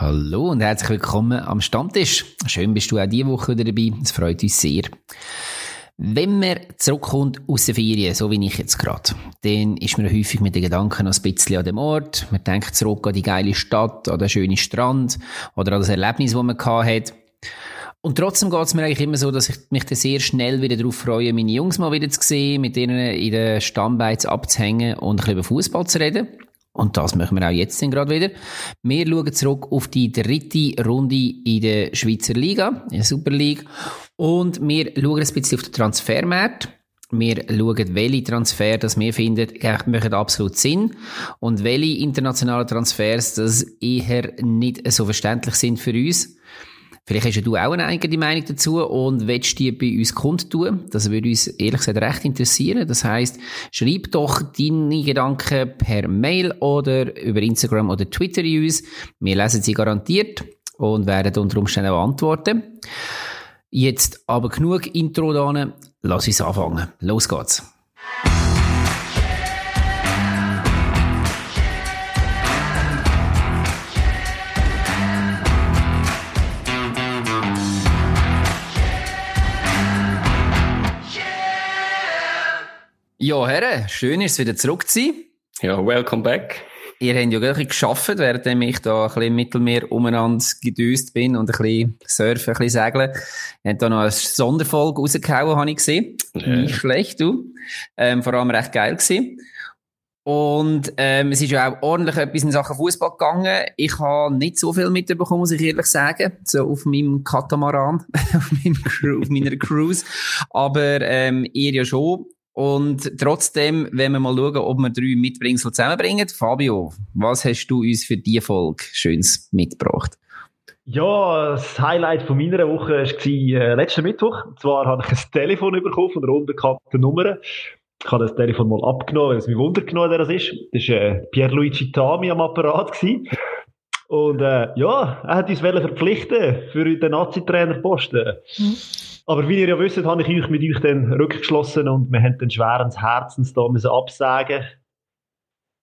Hallo und herzlich willkommen am Stammtisch. Schön bist du auch diese Woche wieder dabei. Es freut uns sehr. Wenn man zurückkommt aus der Ferien, so wie ich jetzt gerade, dann ist man häufig mit den Gedanken noch ein bisschen an dem Ort. Man denkt zurück an die geile Stadt, an den schönen Strand oder an das Erlebnis, das man hat. Und trotzdem geht es mir eigentlich immer so, dass ich mich dann sehr schnell wieder darauf freue, meine Jungs mal wieder zu sehen, mit denen in den Stammbeiz abzuhängen und ein bisschen über Fußball zu reden. Und das machen wir auch jetzt gerade wieder. Wir schauen zurück auf die dritte Runde in der Schweizer Liga, in der Super League. Und wir schauen ein bisschen auf den Transfermarkt. Wir schauen, welche Transfer, das wir finden, machen absolut Sinn. Und welche internationalen Transfers, das eher nicht so verständlich sind für uns. Vielleicht hast ja du auch eine eigene Meinung dazu und willst die bei uns kundtun. Das würde uns ehrlich gesagt recht interessieren. Das heißt, schreib doch deine Gedanken per Mail oder über Instagram oder Twitter uns. Wir lesen sie garantiert und werden unter Umständen auch antworten. Jetzt aber genug Intro da. Lass uns anfangen. Los geht's. Ja, Herren, schön ist es wieder zurück zu sein. Ja, welcome back. Ihr habt ja wirklich geschafft, während ich da ein bisschen im Mittelmeer umeinander gedüst bin und ein bisschen surfen, ein bisschen segeln. Ihr habt da noch eine Sonderfolge rausgehauen, habe ich gesehen. Ja. Nicht schlecht, du. Ähm, vor allem recht geil gewesen. Und ähm, es ist ja auch ordentlich etwas in Sachen Fußball gegangen. Ich habe nicht so viel mitbekommen, muss ich ehrlich sagen, so auf meinem Katamaran, auf, meinem, auf meiner Cruise. Aber ähm, ihr ja schon. Und trotzdem, wenn wir mal schauen, ob wir drei Mitbringsel zusammenbringen. Fabio, was hast du uns für diese Folge Schönes mitgebracht? Ja, das Highlight von meiner Woche war äh, letzten Mittwoch. Und zwar habe ich ein Telefon bekommen von einer unbekannten Nummer. Ich habe das Telefon mal abgenommen, weil es mich Wunder genommen wer das ist. Das war äh, Pierluigi Tami am Apparat. Gewesen. Und äh, ja, er hat uns verpflichten für den Nazi-Trainerposten. Mhm. Aber wie ihr ja wisst, habe ich euch mit euch dann rückgeschlossen und wir haben den schweren Herzens da müssen absagen.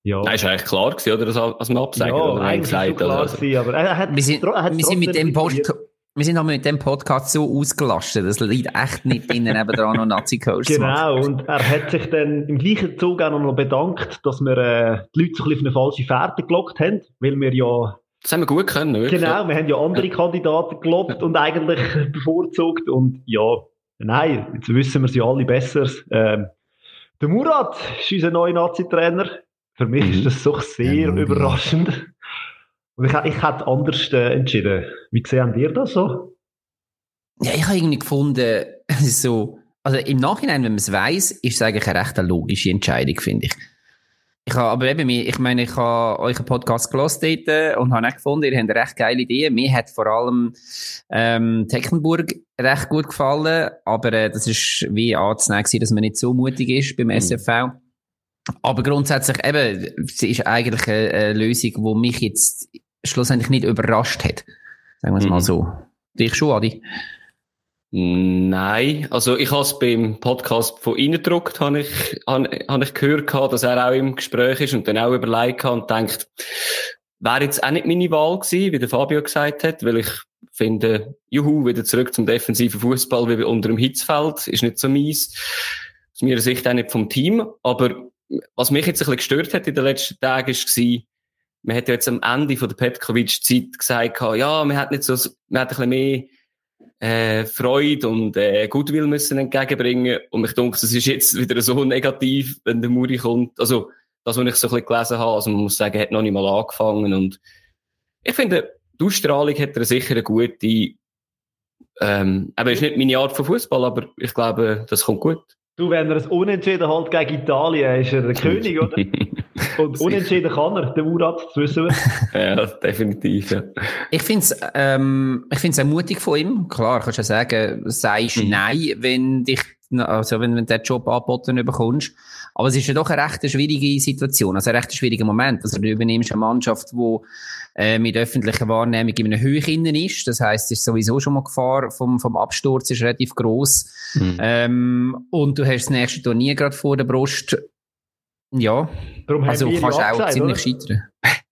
Ja. Nein, ist eigentlich klar gewesen, oder? Dass, wir absagen, ja, oder? Eigentlich gesagt, klar also. gewesen, aber er hat, wir sind, wir sind mit dem Post, wir sind mit dem Podcast so ausgelastet, das liegt echt nicht innen nebenan noch Nazi-Coach Genau, und er hat sich dann im gleichen Zug auch noch bedankt, dass wir äh, die Leute so ein bisschen auf eine falsche Fährte gelockt haben, weil wir ja das haben wir gut können, wirklich. Genau, wir haben ja andere Kandidaten gelobt und eigentlich bevorzugt und ja, nein, jetzt wissen wir sie alle besser. Ähm, der Murat ist unser neuer Nazi-Trainer. Für mich mhm. ist das doch sehr ja, überraschend. Und ich, ich hätte anders äh, entschieden. Wie sehen ihr das so? Ja, ich habe irgendwie gefunden, so, also im Nachhinein, wenn man es weiss, ist es eigentlich eine recht logische Entscheidung, finde ich. Ich habe, aber eben, ich meine, ich habe einen Podcast gelost dort und habe auch gefunden, ihr habt eine recht geile Idee. Mir hat vor allem, ähm, Tecklenburg recht gut gefallen, aber, äh, das ist wie anzunehmen dass man nicht so mutig ist beim mhm. SFV. Aber grundsätzlich eben, es ist eigentlich eine, eine, Lösung, die mich jetzt schlussendlich nicht überrascht hat. Sagen wir es mhm. mal so. Dich schon, Adi? Nein, also ich habe es beim Podcast von Ihnen gedruckt, habe ich, habe, habe ich gehört, dass er auch im Gespräch ist und dann auch überlegt hat und denkt, wäre jetzt auch nicht meine Wahl gewesen, wie der Fabio gesagt hat, weil ich finde, juhu, wieder zurück zum defensiven Fußball wie unter dem Hitzfeld, ist nicht so mies. Aus meiner Sicht auch nicht vom Team, aber was mich jetzt ein bisschen gestört hat in den letzten Tagen, war, man hat ja jetzt am Ende von der Petkovic-Zeit gesagt, ja, man hat nicht so, man hat ein bisschen mehr äh, Freude und äh, Goodwill müssen entgegenbringen. Und ich denke, das ist jetzt wieder so negativ, wenn der Muri kommt. Also, das, was ich so ein bisschen gelesen habe, also man muss sagen, hat noch nicht mal angefangen. Und ich finde, die Ausstrahlung hat er sicher eine gute, ähm, aber ist nicht meine Art von Fußball, aber ich glaube, das kommt gut. Du, wenn er es unentschieden halt gegen Italien, ist er der König, oder? Und unentschieden kann er, der Murat, das wissen wir. ja, definitiv, ja. Ich finde es ähm, ich find's mutig von ihm. Klar, kannst du ja sagen, sagst mhm. Nein, wenn dich, also wenn, wenn du den Job angeboten bekommst. Aber es ist ja doch eine recht schwierige Situation, also ein recht schwieriger Moment. Also du übernimmst eine Mannschaft, die äh, mit öffentlicher Wahrnehmung in einer Höhe innen ist. Das heisst, es ist sowieso schon mal Gefahr vom, vom Absturz ist relativ groß. Mhm. Ähm, und du hast das nächste Turnier gerade vor der Brust. Ja, Darum also kannst du auch ziemlich oder? scheitern.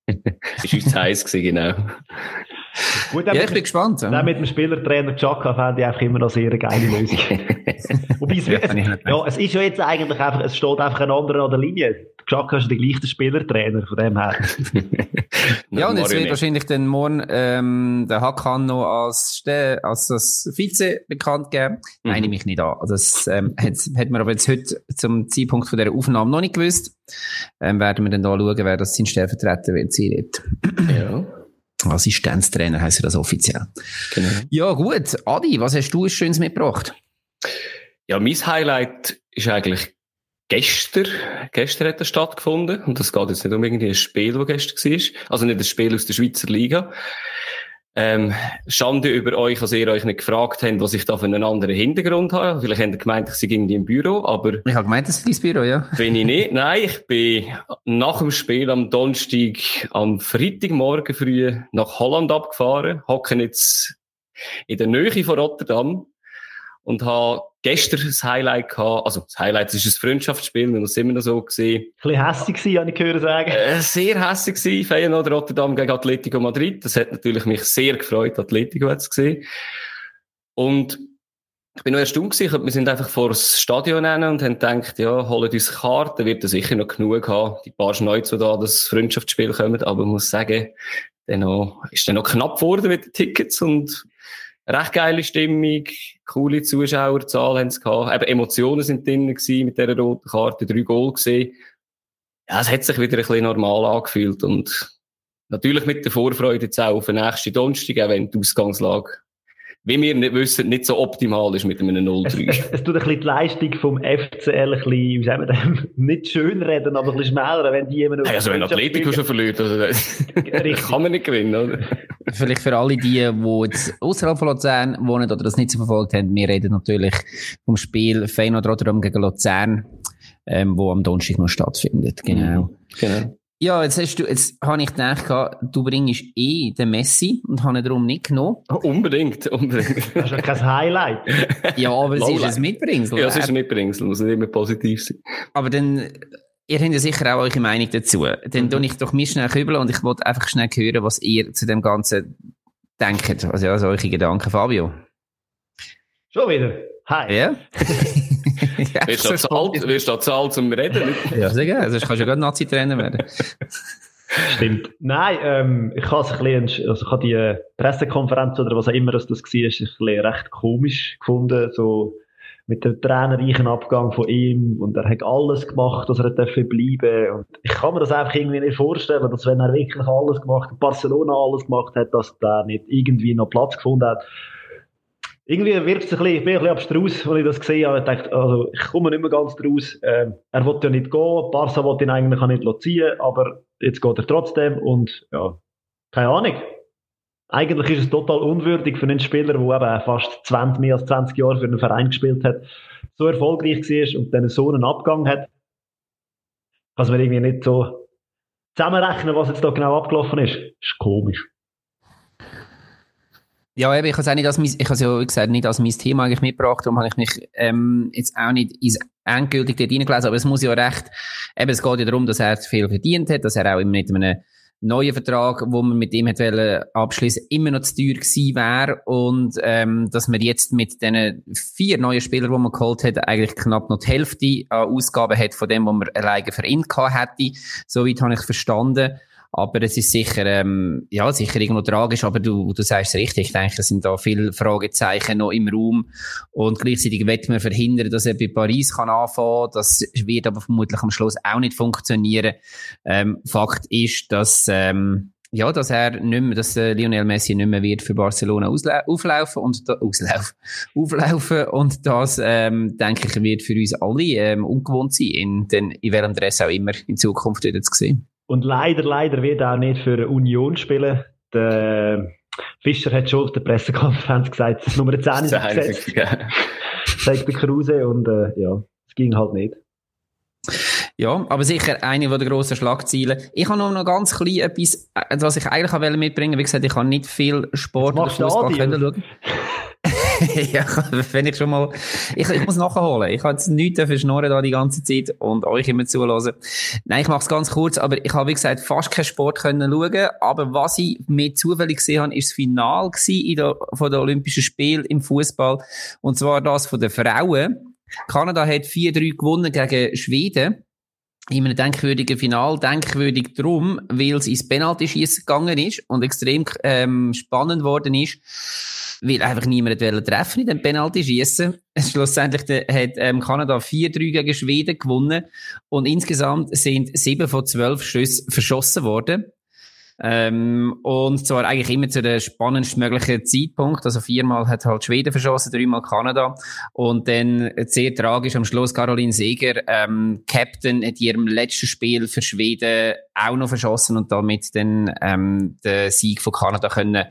das war uns heiß, genau. Gut, ja, ich bin gespannt. Ja. mit dem Spielertrainer Chaka fände ich einfach immer noch sehr eine geile Lösung. Wobei es, ja, ja, es ist ja jetzt eigentlich einfach, es steht einfach ein anderer an der Linie. Chaka ist der gleiche Spielertrainer, von dem her. ja, und jetzt wird wahrscheinlich dann morgen ähm, der Hakan noch als, als, als Vize bekannt geben. Mhm. Meine mich nicht an. Das ähm, hat, hat man aber jetzt heute zum Zeitpunkt von dieser Aufnahme noch nicht gewusst. Ähm, werden wir dann da schauen, wer das sein Stellvertreter wird sein Ja. Assistenztrainer heisst das offiziell. Genau. Ja, gut. Adi, was hast du Schönes mitgebracht? Ja, mein Highlight ist eigentlich gestern. Gestern hat er stattgefunden. Und das geht jetzt nicht um irgendwie ein Spiel, das gestern war. Also nicht ein Spiel aus der Schweizer Liga. Ähm, Schande über euch, dass ihr euch nicht gefragt habt, was ich da für einen anderen Hintergrund habe. Vielleicht habt ihr gemeint, ich sei irgendwie im Büro, aber... Ich habe gemeint, das ist Büro, ja. Bin ich nicht. Nein, ich bin nach dem Spiel am Donnerstag, am Freitagmorgen früh nach Holland abgefahren, hocken jetzt in der Nähe von Rotterdam und habe gestern das Highlight gehabt, also das Highlight ist ein Freundschaftsspiel, wir das immer noch so gesehen. Ein bisschen hässig gewesen, habe ich gehört sagen. Äh, sehr hässig gewesen, Feyenoord Rotterdam gegen Atletico Madrid. Das hat natürlich mich sehr gefreut, Atletico zu sehen. Und ich bin noch erstaunt gewesen, wir sind einfach vor das Stadion rein und haben gedacht, ja, holen uns Karten, wird da sicher noch genug haben. Die paar Schneuze da, das Freundschaftsspiel kommen, aber ich muss sagen, dann noch, ist dann noch knapp geworden mit den Tickets und recht geile Stimmung, coole Zuschauerzahlen haben sie gehabt. Eben Emotionen sind drin gewesen mit dieser roten Karte, drei Goal gesehen. Ja, es hat sich wieder ein bisschen normal angefühlt und natürlich mit der Vorfreude jetzt auch auf den nächsten Donnerstag, auch wenn die Ausgangslage wie wir nicht wissen, nicht so optimal ist mit einem 0-3. Es, es, es, tut ein bisschen die Leistung vom FCL ein bisschen, wie sagen wir dem, nicht schön reden, aber ein bisschen schmäler, wenn die jemand hey, Also wenn Atletico schon verliert, also, das kann man nicht gewinnen, oder? Vielleicht für alle die, die jetzt außerhalb von Luzern wohnen oder das nicht so verfolgt haben, wir reden natürlich vom Spiel Feyenoord Rotterdam gegen Luzern, ähm, wo am Donnerstag noch stattfindet, genau. Mhm. Genau. Ja, jetzt hast du, jetzt habe ich gedacht, du bringst eh den Messi und habe ihn darum nicht genommen. Oh, unbedingt, unbedingt. Das ist ja kein Highlight. ja, aber es ist ein Mitbringsel. Ja, es ist ein Mitbringsel, muss nicht immer positiv sein. Aber dann, ihr habt ja sicher auch eure Meinung dazu. Dann mhm. tue ich doch mir schnell kübeln und ich wollte einfach schnell hören, was ihr zu dem Ganzen denkt. Also, also eure Gedanken, Fabio. Schon wieder? Hi. Ja. ja wirst, du zahlt, wirst du zahlt zum Reden? ja, sehr gerne. Also, kannst du ja gerade Nazi-Trainer werden. Stimmt. Nein, ähm, ich habe ein bisschen, also ich habe die äh, Pressekonferenz oder was auch immer das, das war, ein bisschen recht komisch gefunden, so mit dem trainerreichen Abgang von ihm und er hat alles gemacht, dass er dafür bleiben und ich kann mir das einfach irgendwie nicht vorstellen, dass wenn er wirklich alles gemacht hat, Barcelona alles gemacht hat, dass der nicht irgendwie noch Platz gefunden hat irgendwie wirkt es ein bisschen, ich bin ein bisschen abstrus, als ich das gesehen habe. Ich dachte, also, ich komme nicht mehr ganz draus. Ähm, er wollte ja nicht gehen, Barca wollte ihn eigentlich auch nicht ziehen, aber jetzt geht er trotzdem und, ja, keine Ahnung. Eigentlich ist es total unwürdig für einen Spieler, der eben fast 20, mehr als 20 Jahre für einen Verein gespielt hat, so erfolgreich war und dann so einen Abgang hat. Kann man irgendwie nicht so zusammenrechnen, was jetzt da genau abgelaufen ist. Ist komisch. Ja, eben, ich habe es nicht als mein, ich habe ja gesagt, nicht als mein Thema eigentlich mitgebracht, darum habe ich mich ähm, jetzt auch nicht ins endgültig dort reingelesen, aber es muss ja recht, eben, es geht ja darum, dass er viel verdient hat, dass er auch mit einem neuen Vertrag, wo man mit ihm hat abschließen, immer noch zu teuer gewesen wäre und ähm, dass man jetzt mit den vier neuen Spielern, die man geholt hat, eigentlich knapp noch die Hälfte an Ausgaben hat von dem, was man alleine für ihn gehabt hätte. Soweit habe ich verstanden. Aber es ist sicher, ähm, ja, sicher irgendwo tragisch, aber du, du sagst es richtig. Ich denke, es sind da viele Fragezeichen noch im Raum. Und gleichzeitig wird man verhindern, dass er bei Paris kann anfangen. Das wird aber vermutlich am Schluss auch nicht funktionieren. Ähm, Fakt ist, dass, ähm, ja, dass er nicht mehr, dass äh, Lionel Messi nicht mehr wird für Barcelona auflaufen und da, auslaufen, auflaufen und das ähm, denke ich wird für uns alle ähm, ungewohnt sein, in, den, in welchem Dress auch immer in Zukunft wieder zu sehen. Und leider, leider wird er auch nicht für Union spielen. Der Fischer hat schon auf der Pressekonferenz gesagt, das Nummer 10 ist gesetzt. Sagt der Kruse und äh, ja, es ging halt nicht. Ja, aber sicher eine von den grossen Schlagzeilen. Ich habe noch ganz klein etwas, äh, was ich eigentlich mitbringen wollte. Wie gesagt, ich habe nicht viel Sport oder Fußball können schauen. ja, wenn ich schon mal, ich, ich muss nachholen. Ich habe jetzt nichts verschnorren da die ganze Zeit und euch immer zulassen. Nein, ich mache es ganz kurz, aber ich habe, wie gesagt, fast keinen Sport können schauen. Aber was ich mir zufällig gesehen habe, ist das Finale von den Olympischen Spielen im Fußball. Und zwar das von den Frauen. Kanada hat 4-3 gewonnen gegen Schweden in einem denkwürdigen Final, denkwürdig drum, weil es ins Penalty-Schießen gegangen ist und extrem ähm, spannend worden ist, weil einfach niemand treffen in dem Penalty-Schießen. Schlussendlich hat ähm, Kanada 4-3 gegen Schweden gewonnen und insgesamt sind 7 von 12 Schüssen verschossen worden. Ähm, und zwar eigentlich immer zu der spannendstmöglichen Zeitpunkt. Also viermal hat halt Schweden verschossen, dreimal Kanada. Und dann sehr tragisch am Schluss Caroline Seger, ähm, Captain, in ihrem letzten Spiel für Schweden auch noch verschossen und damit dann ähm, den Sieg von Kanada können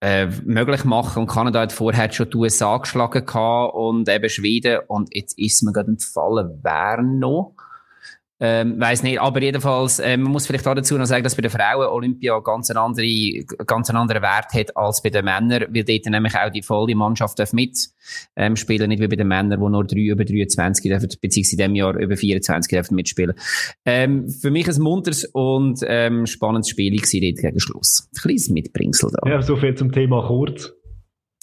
äh, möglich machen. Und Kanada hat vorher schon die USA geschlagen gehabt und eben Schweden. Und jetzt ist mir gerade entfallen, wer noch? Ähm, weiß nicht, aber jedenfalls, äh, man muss vielleicht auch dazu noch sagen, dass bei den Frauen Olympia ganz einen, andere, ganz einen anderen Wert hat als bei den Männern, weil dort nämlich auch die volle Mannschaft mit ähm, spielen, nicht wie bei den Männern, wo nur drei über 23 dürfen, beziehungsweise in diesem Jahr über 24 dürfen mitspielen. Ähm, für mich ein munteres und ähm, spannendes Spiel gewesen dort gegen Schluss. Ein kleines Mitbringsel da. Ja, so viel zum Thema kurz.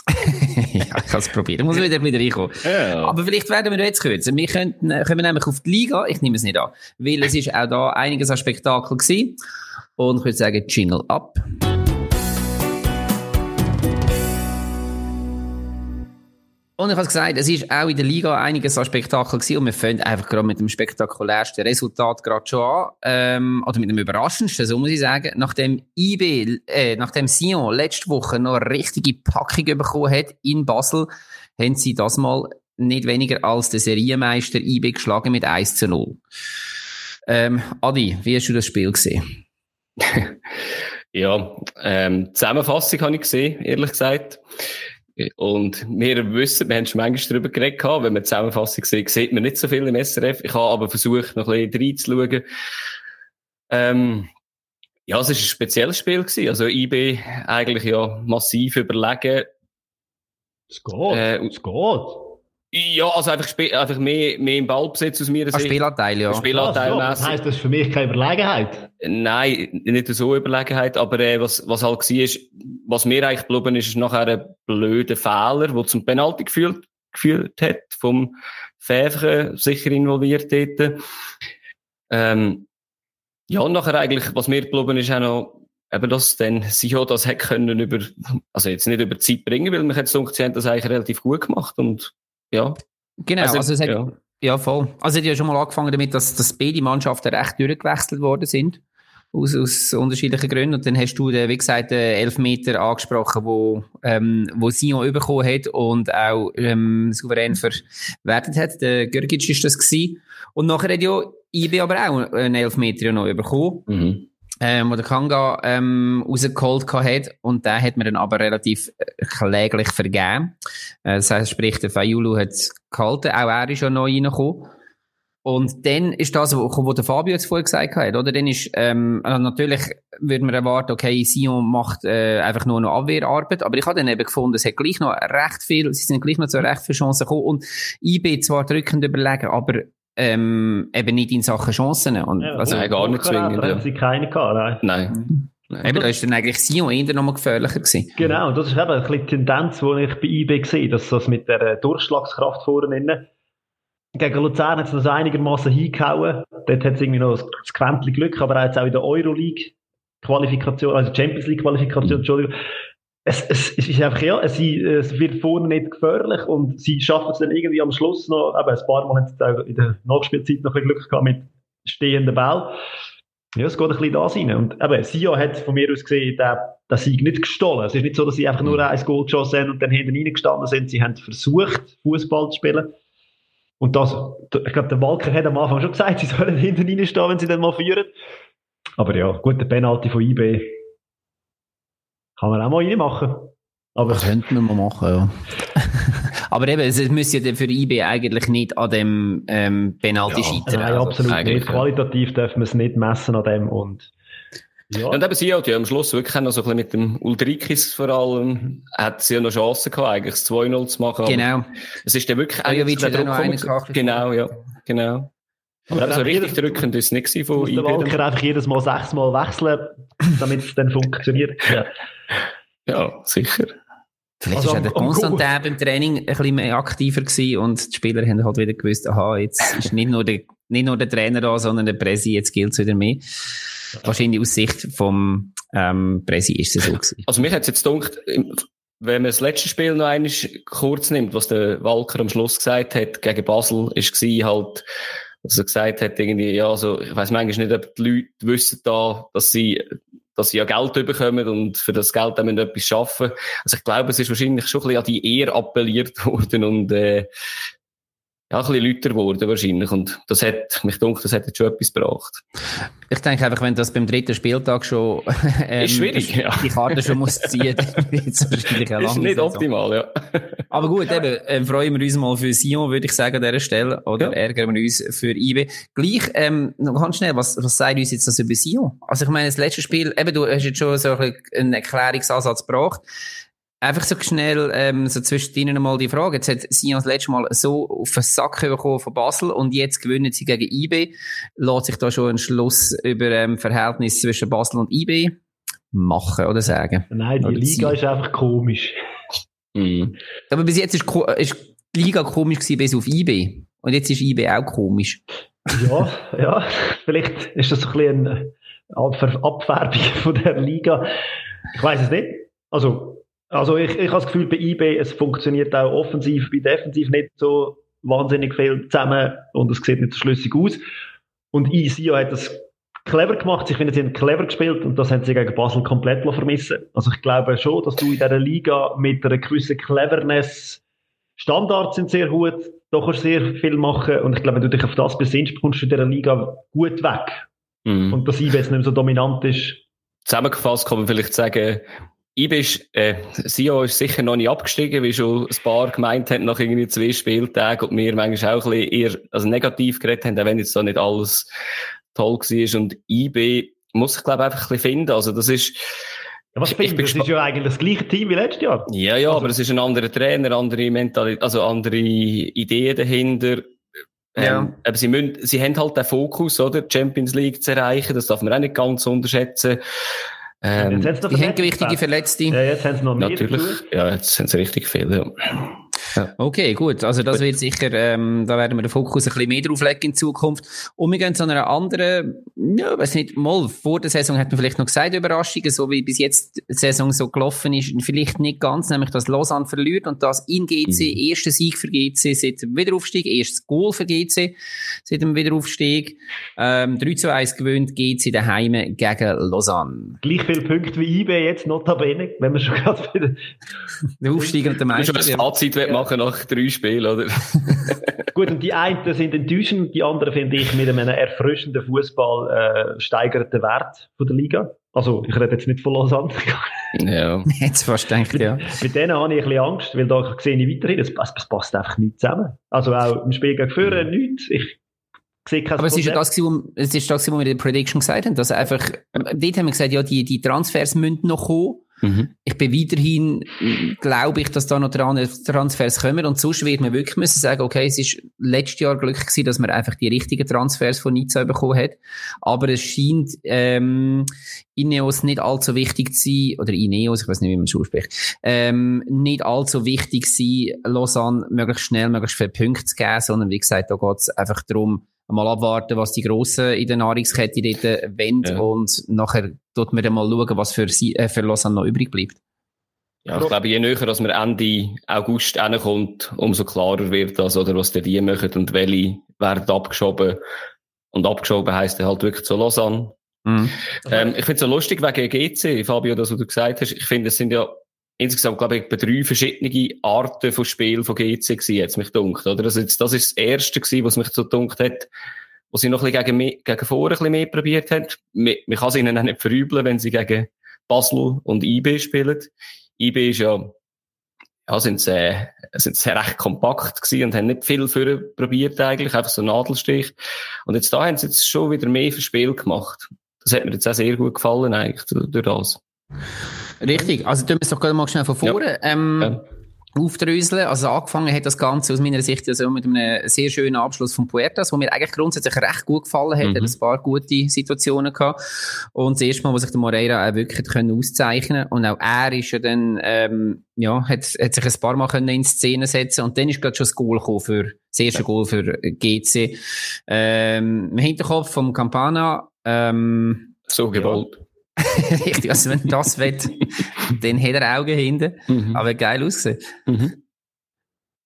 ja, ich kann es probieren. Muss wieder wieder reinkommen. Ja. Aber vielleicht werden wir jetzt kürzer. Wir könnten, können nämlich auf die Liga, ich nehme es nicht an, weil es ist auch da einiges an Spektakel gewesen. Und ich würde sagen, Jingle ab. Und ich habe gesagt, es ist auch in der Liga einiges an Spektakel gewesen und wir fangen einfach gerade mit dem spektakulärsten Resultat gerade schon an, ähm, oder mit dem überraschendsten, so muss ich sagen, nachdem IB, äh, nachdem Sion letzte Woche noch eine richtige Packung bekommen hat in Basel, haben sie das mal nicht weniger als den Serienmeister IB geschlagen mit 1 zu 0. Ähm, Adi, wie hast du das Spiel gesehen? ja, ähm, Zusammenfassung habe ich gesehen, ehrlich gesagt. Und wir wissen, wir haben schon manchmal darüber geredet, wenn man die Zusammenfassung sieht, sieht man nicht so viel im SRF. Ich habe aber versucht, noch ein bisschen reinzuschauen. Ähm, ja, es war ein spezielles Spiel gewesen. Also IB eigentlich ja massiv überlegen. Es geht, äh, es geht. Ja, also einfach, einfach mehr, mehr im Ballbesitz aus mir. Ein Spielanteil, ja. Spielanteil ja, das heisst, das ist für mich keine Überlegenheit? Nein, nicht so Überlegenheit, aber äh, was, was halt war, ist, was mir eigentlich geblieben ist, ist nachher ein blöder Fehler, der zum Penalty geführt, geführt hat, vom Fäfchen sicher involviert dort. Ähm, ja, und nachher eigentlich, was mir geblieben ist, auch noch, eben, dass dann sie ja das hätte können über, also jetzt nicht über Zeit bringen, weil mich jetzt sie haben das eigentlich relativ gut gemacht und ja. Genau, also, also es hat, ja. ja. voll. Also es hat ja schon mal angefangen damit, dass, dass beide Mannschaften recht durchgewechselt worden sind. Aus, aus unterschiedlichen Gründen. Und dann hast du, den, wie gesagt, den Elfmeter angesprochen, wo, ähm, wo Sion bekommen hat und auch ähm, souverän verwertet hat. Der Görgic ist das gewesen. Und nachher hat ja IB aber auch einen Elfmeter noch bekommen. Mhm ähm, wo der Kanga ähm, rausgeholt hat und der hat mir dann aber relativ äh, kläglich vergeben. Äh, das heißt, sprich, der Fayulu hat gehalten, auch er ist ja neu reingekommen. Und dann ist das, was der Fabio jetzt vorher gesagt hat, oder? Dann ist, ähm, also natürlich würde man erwarten, okay, Sion macht äh, einfach nur noch Abwehrarbeit, aber ich habe dann eben gefunden, es hat gleich noch recht viel, sie sind gleich noch zu recht viel Chancen gekommen und IB zwar drückend überlegen, aber ähm, eben nicht in Sachen Chancen. Und, ja, also, nein, gar nicht zwingend. Da haben sie keine gehabt, nein. Nein. Eben, da ist dann eigentlich Sion eher noch mal gefährlicher gewesen. Genau, das ist eben ein bisschen die Tendenz, die ich bei IB sehe, dass das mit der Durchschlagskraft vorne innen. Gegen Luzern hat es das einigermaßen hingehauen. Dort hat es irgendwie noch das Quäntchen Glück, aber auch in der Euroleague Qualifikation, also Champions League Qualifikation, mhm. Entschuldigung, es, es, es ist einfach, ja, sie, es wird vorne nicht gefährlich und sie schaffen es dann irgendwie am Schluss noch, eben ein paar Mal haben sie in der Nachspielzeit noch ein bisschen Glück gehabt mit stehenden Ball. Ja, es geht ein bisschen da rein. Und eben, Sia hat von mir aus gesehen, den, den Sieg nicht gestohlen. Es ist nicht so, dass sie einfach nur mhm. ein Goal geschossen haben und dann hinten reingestanden sind. Sie haben versucht, Fußball zu spielen. Und das, ich glaube, der Walker hat am Anfang schon gesagt, sie sollen hinten reinstehen, wenn sie dann mal führen. Aber ja, gut, der Penalty von IB kann man auch mal reinmachen. Aber das könnten wir mal machen, ja. Aber eben, es müsste ja für IB eigentlich nicht an dem ähm, Penalty ja, scheitern. Nein, also, absolut nicht. Qualitativ dürfen wir es nicht messen an dem und Ja. Und eben sie hat ja am Schluss wirklich noch so ein bisschen mit dem Ulrikis vor allem, hat sie ja noch Chancen gehabt, eigentlich das 2-0 zu machen. Genau. Es ist dann wirklich eigentlich der Druck noch einen Genau, ja. Genau. Aber, aber so richtig drückend ist es nicht von muss der Walker einfach jedes Mal sechsmal wechseln, damit es dann funktioniert. Ja, ja sicher. Vielleicht also war der Konstantin beim Training ein bisschen mehr aktiver gewesen und die Spieler haben halt wieder gewusst, aha, jetzt ist nicht nur der, nicht nur der Trainer da, sondern der Presi, jetzt gilt es wieder mehr. Wahrscheinlich aus Sicht vom ähm, Presi ist es so gewesen. Also mich hat es jetzt gedacht, wenn man das letzte Spiel noch einmal kurz nimmt, was der Walker am Schluss gesagt hat, gegen Basel, ist gewesen, halt, was er gesagt hat, irgendwie, ja, also, ich weiss manchmal nicht, ob die Leute wissen da, dass sie dass sie ja Geld bekommen und für das Geld dann etwas schaffen. Also ich glaube, es ist wahrscheinlich schon ein bisschen an die Ehre appelliert worden und äh, ja, ein bisschen lauter geworden wahrscheinlich. Und das hat, mich dunkel, das hat jetzt schon etwas gebracht. Ich denke einfach, wenn das beim dritten Spieltag schon, ähm, ist schwierig, ja. die Karte schon muss ziehen, dann wird es wahrscheinlich auch Ist nicht optimal, ja. Aber gut, eben, äh, freuen wir uns mal für Sion, würde ich sagen, an dieser Stelle, oder ja. ärgern wir uns für IB. Gleich, ähm, noch ganz schnell, was, was sagt uns jetzt das über Sion? Also ich meine, das letzte Spiel, eben, du hast jetzt schon so ein einen Erklärungsansatz gebracht. Einfach so schnell, ähm, so zwischen ihnen mal die Frage. Jetzt hat Sion das letzte Mal so auf den Sack bekommen von Basel und jetzt gewinnen sie gegen IB. Lässt sich da schon ein Schluss über ähm, Verhältnis zwischen Basel und IB machen oder sagen? Nein, die oder Liga sie. ist einfach komisch. Mhm. Aber bis jetzt ist, ist die Liga komisch gewesen bis auf IB. Und jetzt ist IB auch komisch. Ja, ja. Vielleicht ist das ein bisschen eine Abfärbung von der Liga. Ich weiß es nicht. Also, also ich, ich habe das Gefühl, bei IB, es funktioniert auch offensiv, bei defensiv nicht so wahnsinnig viel zusammen und es sieht nicht so schlüssig aus. Und ICO hat das clever gemacht. Ich finde, sie haben clever gespielt und das haben sie gegen Basel komplett vermissen. Also ich glaube schon, dass du in dieser Liga mit einer gewissen Cleverness Standards sind sehr gut, da kannst du sehr viel machen und ich glaube, wenn du dich auf das besinnst, kommst du in dieser Liga gut weg. Mhm. Und dass IB jetzt nicht mehr so dominant ist. Zusammengefasst kann man vielleicht sagen, IB ist, äh, Sio ist sicher noch nicht abgestiegen, wie schon ein paar gemeint haben, nach irgendwie zwei Spieltagen und wir manchmal auch ein bisschen eher, also negativ geredet haben, auch wenn jetzt da nicht alles toll war. Und IB muss ich glaube einfach ein bisschen finden. Also das ist, ja, was ich, ich das ist ja eigentlich das gleiche Team wie letztes Jahr. Ja, ja, also, aber es ist ein anderer Trainer, andere Mentalität, also andere Ideen dahinter. Ähm, ja. aber sie müssen, sie haben halt den Fokus, oder? Champions League zu erreichen, das darf man auch nicht ganz unterschätzen. Ähm, die haben gewichtige Verletzte. Ja, jetzt haben sie noch mehr Natürlich. Dazu. Ja, jetzt sind sie richtig viele. Ja. Ja. Okay, gut. Also das gut. wird sicher, ähm, da werden wir den Fokus ein bisschen mehr drauf legen in Zukunft. Und wir gehen zu einer anderen, ja, weiß nicht, mal vor der Saison hat man vielleicht noch gesagt, Überraschungen, so wie bis jetzt die Saison so gelaufen ist, vielleicht nicht ganz, nämlich dass Lausanne verliert und das in GC, mhm. erster Sieg für GC seit dem Wiederaufstieg, erstes Goal für GC seit dem Wiederaufstieg, ähm, 3 zu 1 gewöhnt GC daheim gegen Lausanne. Gleich viele Punkte wie IB jetzt notabene, wenn wir schon gerade wieder... der Aufstieg und der Meister. Wenn schon ein Fazit ja. Machen nach drei Spielen, oder? Gut, und die einen sind enttäuschend, die anderen finde ich mit einem erfrischenden Fußball äh, steigert den Wert von der Liga. Also, ich rede jetzt nicht von Lausanne. ja. Jetzt fast denkt, ja. Mit denen habe ich ein bisschen Angst, weil da sehe ich weiterhin, es, es passt einfach nicht zusammen. Also auch im Spiel gegen Führer nichts. Ich Aber es ist ja das, wo, es ist das, was wir in der Prediction gesagt haben, dass einfach, dort haben wir gesagt, ja, die, die Transfers müssen noch kommen. Mhm. Ich bin weiterhin, glaube ich, dass da noch Transfers kommen und sonst wird man wirklich müssen sagen, okay, es ist letztes Jahr glücklich gewesen, dass man einfach die richtigen Transfers von Nizza bekommen hat, aber es scheint ähm, Ineos nicht allzu wichtig zu sein, oder Ineos, ich weiß nicht, wie man es ausspricht, ähm, nicht allzu wichtig sein, Lausanne möglichst schnell, möglichst viele Punkte zu geben, sondern wie gesagt, da geht es einfach darum, mal abwarten, was die Grossen in der Nahrungskette dort wollen ja. und nachher tut man dann mal schauen, was für, sie, äh, für Lausanne noch übrig bleibt. Ja, ich glaube, je näher, dass man Ende August kommt, umso klarer wird das, oder was die machen und welche werden abgeschoben. Und abgeschoben heisst dann halt wirklich zu Lausanne. Mhm. Ähm, ich finde es so lustig wegen GC, Fabio, das, was du gesagt hast. Ich finde, es sind ja insgesamt, glaube ich, bei drei verschiedene Arten von Spiel von GC gewesen, jetzt mich dunkt, oder? Also jetzt, das ist das erste gewesen, was mich so dunkt hat, wo sie noch ein bisschen gegen, gegen vorne ein bisschen mehr probiert haben. Man, man kann es ihnen auch nicht verübeln, wenn sie gegen Basel und IB spielen. IB ist ja, ja, sind sie, äh, sind sie recht kompakt gewesen und haben nicht viel für probiert eigentlich, einfach so Nadelstich. Und jetzt da haben sie jetzt schon wieder mehr für Spiel gemacht. das hat mir jetzt auch sehr gut gefallen, eigentlich, durch das. Richtig, also tun wir es doch gerade mal schnell von vorne. Ja. Ähm, ja aufdröseln. Also angefangen hat das Ganze aus meiner Sicht also mit einem sehr schönen Abschluss von Puertas, wo mir eigentlich grundsätzlich recht gut gefallen hat. Mhm. hat ein paar gute Situationen gehabt. Und das erste Mal, wo sich der Moreira auch wirklich können auszeichnen Und auch er ist ja dann, ähm, ja, hat, hat sich ein paar Mal können in Szene setzen und dann ist gerade schon das Goal gekommen für, das erste ja. Goal für GC. Ähm, Im Hinterkopf vom Campana, ähm, so gewollt. Ja. Richtig, also wenn das will, dann hat er Augen hinten. Mhm. Aber geil aussehen. Mhm.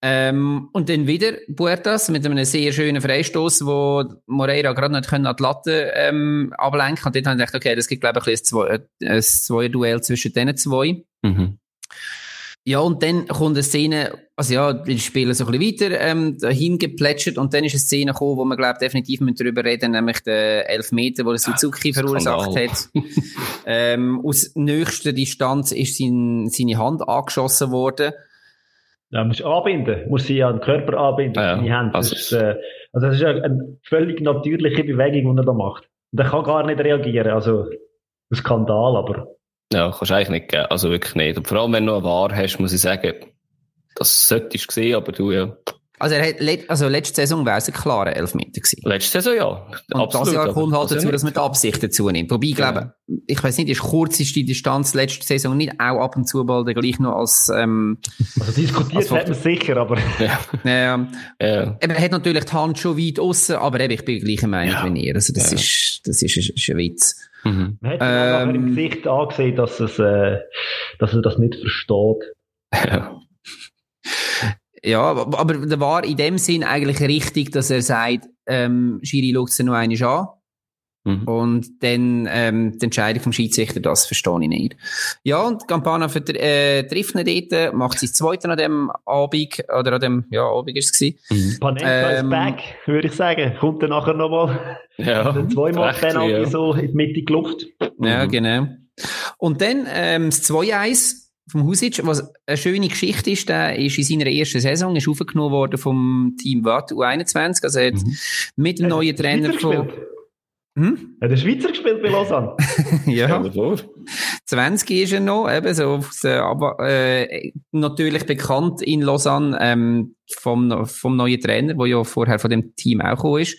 Ähm, und dann wieder Puertas mit einem sehr schönen Freistoß, wo Moreira gerade nicht an die Latte ähm, ablenken Und dort habe ich gedacht, okay, das gibt, glaube ich, ein, ein Zwei-Duell zwischen diesen zwei. Mhm. Ja, und dann kommt eine Szene, also ja, die spielen so ein bisschen weiter, ähm, dahin geplätschert und dann ist eine Szene gekommen, wo man, glaube definitiv darüber reden nämlich der Elfmeter, wo der Suzuki ja, verursacht hat. ähm, aus nächster Distanz ist sein, seine Hand angeschossen worden. Ja, muss anbinden, muss sie an den Körper anbinden, ja, die Hand. Also, das ist, äh, also das ist eine völlig natürliche Bewegung, die er da macht. Und er kann gar nicht reagieren, also ein Skandal, aber ja, kannst du eigentlich nicht geben. Also wirklich nicht. Und vor allem, wenn du noch eine Ware hast, muss ich sagen, das solltest du sehen, aber du ja. Also, er hat, also letzte Saison wäre es ein klarer Elfmeter gewesen. Letzte Saison ja. Und Absolut, das Jahr kommt halt dazu, dass man die Absicht dazu nimmt. Wobei, ich glaube, ja. ich weiß nicht, ist kürzeste Distanz letzte Saison nicht auch ab und zu bald gleich noch als, ähm, Also diskutiert hat man sicher, aber. Ja. ja. ja. Er hat natürlich die Hand schon weit außen, aber eben, ich bin gleicher Meinung ja. wie ihr. Also, das ja. ist, das ist, ist ein Witz. Mhm. Man hat ähm, im Gesicht angesehen, dass, es, äh, dass er das nicht versteht. Ja. ja, aber da war in dem Sinn eigentlich richtig, dass er sagt, ähm, Schiri schaut es noch einmal an. Mhm. Und dann ähm, die Entscheidung vom Schiedsrichter, das verstehe ich nicht. Ja, und Campana für, äh, trifft ihn dort, macht sein zweiten an dem Abend, oder an dem, ja, Abend ist es gewesen. Mhm. Panenka ähm, ist back, würde ich sagen. Kommt dann nachher nochmal. Ja. zweimal Penalty ja. so in die Mitte geluft. Ja, mhm. genau. Und dann ähm, das 2-1 vom Husic, was eine schöne Geschichte ist, der ist in seiner ersten Saison ist aufgenommen worden vom Team Watt U21, also er hat mhm. mit dem neuen Trainer von... Hm? Hat der Schweizer gespielt bei Lausanne? ja. 20 ist er noch, eben so, aber äh, natürlich bekannt in Lausanne ähm, vom, vom neuen Trainer, der ja vorher von dem Team auch gekommen ist.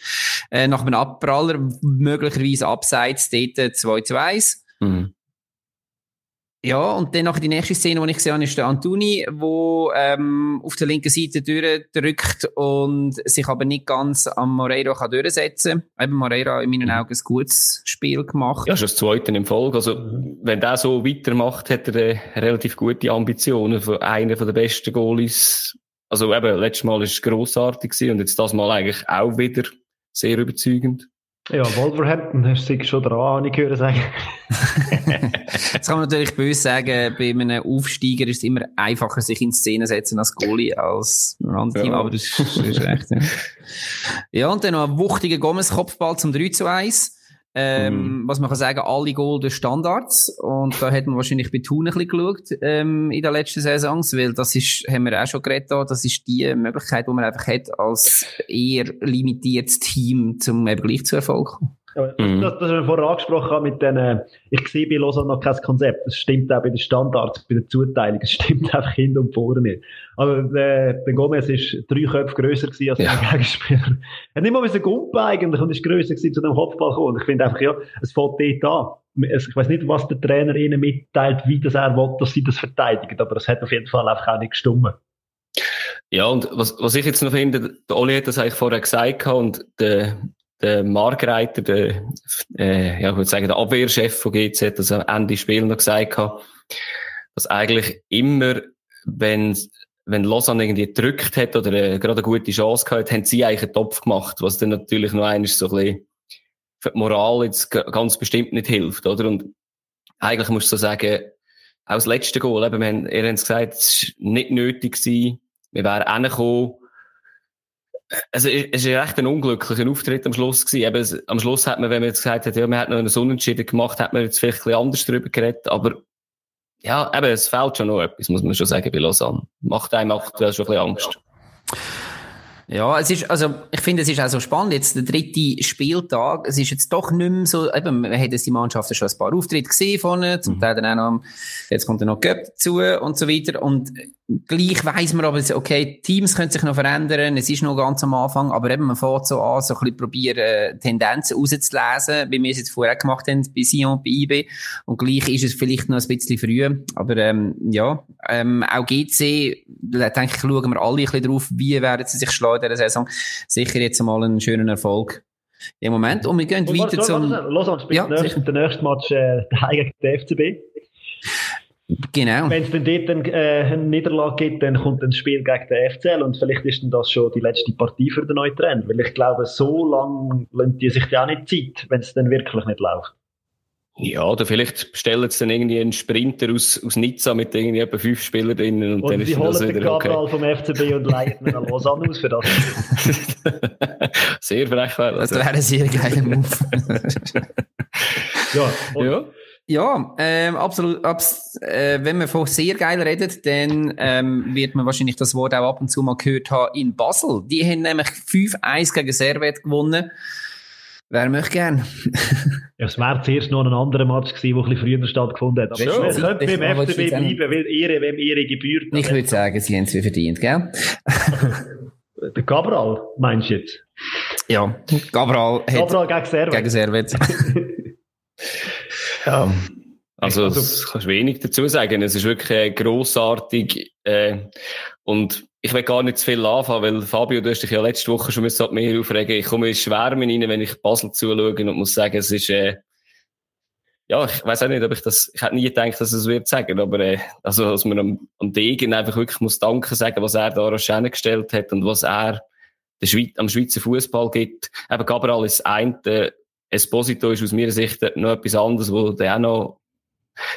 Äh, nach einem Abpraller, möglicherweise abseits, dort 2 zu 1. Mhm. Ja, und dann nachher die nächste Szene, die ich gesehen habe, ist der Antuni, der ähm, auf der linken Seite durchdrückt und sich aber nicht ganz am Moreira kann durchsetzen kann. Eben Moreira in meinen Augen ein gutes Spiel gemacht. Ja, schon das zweite im Folge. Also, wenn der so weitermacht, hat er äh, relativ gute Ambitionen von einer der besten Goalies. Also eben, letztes Mal war es grossartig und jetzt das Mal eigentlich auch wieder sehr überzeugend. Ja, Wolverhampton hast du schon dran, habe ich gehört sagen. Jetzt kann man natürlich böse sagen, bei einem Aufsteiger ist es immer einfacher, sich in Szene setzen als Goalie, als ein anderes Team, aber das ist, das ist recht. Ja. ja, und dann noch ein wuchtiger Gomez-Kopfball zum 3 zu 1. Ähm, mhm. Was man kann sagen, alle durch Standards. Und da hat man wahrscheinlich bei Thun ein bisschen geschaut, ähm, in den letzten Saisons, weil das ist, haben wir auch schon geredet, das ist die Möglichkeit, die man einfach hat, als eher limitiertes Team, zum eben gleich zu Erfolg kommen. Ja, mhm. das, was wir vorher angesprochen haben mit den, ich sehe bei Lausanne noch kein Konzept. Das stimmt auch bei den Standards, bei der Zuteilung. Es stimmt einfach hin und vorne nicht. Aber der, der Gomez ist drei Köpfe grösser gewesen als ja. der Gegenspieler. Er hat nicht mal ein Gumpen eigentlich und ist grösser gewesen zu dem Kopfball gekommen. Und ich finde einfach, ja, es fällt dort an. Ich weiß nicht, was der Trainer ihnen mitteilt, wie das er will, dass sie das verteidigen. Aber es hat auf jeden Fall einfach auch nicht gestummen. Ja, und was, was ich jetzt noch finde, der Oli hat das eigentlich vorher gesagt und der, der Margreiter, der, äh, ja, ich würde sagen, der Abwehrchef von GZ, das am Ende des Spiels noch gesagt hat, dass eigentlich immer, wenn, wenn Lausanne irgendwie gedrückt hat oder äh, gerade eine gute Chance gehabt, haben sie eigentlich einen Topf gemacht, was dann natürlich noch einmal so ein bisschen für die Moral jetzt ganz bestimmt nicht hilft, oder? Und eigentlich musst du so sagen, auch das letzte Goal, eben, wir haben, ihr habt gesagt, es war nicht nötig gewesen, wir wären reingekommen, also, es war echt ein unglücklicher Auftritt am Schluss gewesen. Eben, am Schluss hat man, wenn man jetzt gesagt hat, ja, man hat noch einen Unentschieden gemacht, hat man jetzt vielleicht ein bisschen anders darüber geredet, aber, ja, eben, es fehlt schon noch etwas, muss man schon sagen, bei Lausanne. Macht einem aktuell schon ein bisschen Angst. Ja, es ist, also, ich finde, es ist auch so spannend. Jetzt der dritte Spieltag. Es ist jetzt doch nicht mehr so, eben, wir haben die Mannschaften schon ein paar Auftritte gesehen vorne, zum mhm. Teil dann auch noch, jetzt kommt dann noch Göpp dazu und so weiter. Und gleich weiss man aber, okay, Teams können sich noch verändern, es ist noch ganz am Anfang, aber eben, man fährt so an, so ein bisschen probieren, Tendenzen rauszulesen, wie wir es jetzt vorher gemacht haben, bei Sion, bei IB. Und gleich ist es vielleicht noch ein bisschen früh. Aber, ähm, ja, ähm, auch GC, denke ich, schauen wir alle ein bisschen drauf, wie werden sie sich schlagen in dieser Saison. Sicher jetzt mal einen schönen Erfolg im Moment. Und wir gehen und weiter zum... Lausanne spielt ja, nächsten, der nächste Match äh, gegen den FCB. Genau. Wenn es dann dort eine, äh, eine Niederlage gibt, dann kommt ein Spiel gegen den FCL und vielleicht ist dann das schon die letzte Partie für den neuen Trainer. Weil ich glaube, so lange lassen die sich ja auch nicht Zeit, wenn es dann wirklich nicht läuft. Ja, oder vielleicht bestellen sie dann irgendwie einen Sprinter aus, aus Nizza mit irgendwie etwa fünf Spielern drinnen und, und dann ist das wieder den okay. vom FCB und leiten ihn an Lausanne aus für das. sehr frech wäre das. Das wäre ein sehr geiler Move. ja, ja. Ja, ähm, absolut. Abs äh, wenn man von sehr geil redet, dann ähm, wird man wahrscheinlich das Wort auch ab und zu mal gehört haben in Basel. Die haben nämlich 5-1 gegen Servet gewonnen. Wer möchte gern? ja, es wäre zuerst noch ein anderer Match gewesen, der ein bisschen früher stattgefunden hat. Aber wir könnten beim FCB bleiben, weil Ehre, wem Ehre gebührt. Ich würde sagen, sie haben es verdient, gell? Der Cabral, meinst du jetzt? Ja, Cabral, Cabral gegen Servet. Gegen Servet. Ja. Also, also das kannst du wenig dazu sagen. Es ist wirklich äh, grossartig. Äh, und ich will gar nicht zu viel anfangen, weil Fabio, du hast dich ja letzte Woche schon mit mehr aufregen. Ich komme in Schwärmen rein, wenn ich Basel zuschaue und muss sagen, es ist, äh, ja, ich weiß auch nicht, ob ich das, ich hätte nie gedacht, dass es wird sagen, aber, äh, also, dass man am, am Degen einfach wirklich muss Danke sagen, was er da an gestellt hat und was er der Schweiz, am Schweizer Fußball gibt. Eben Gabriel ist das eine, Esposito ist aus meiner Sicht noch etwas anderes, wo der auch noch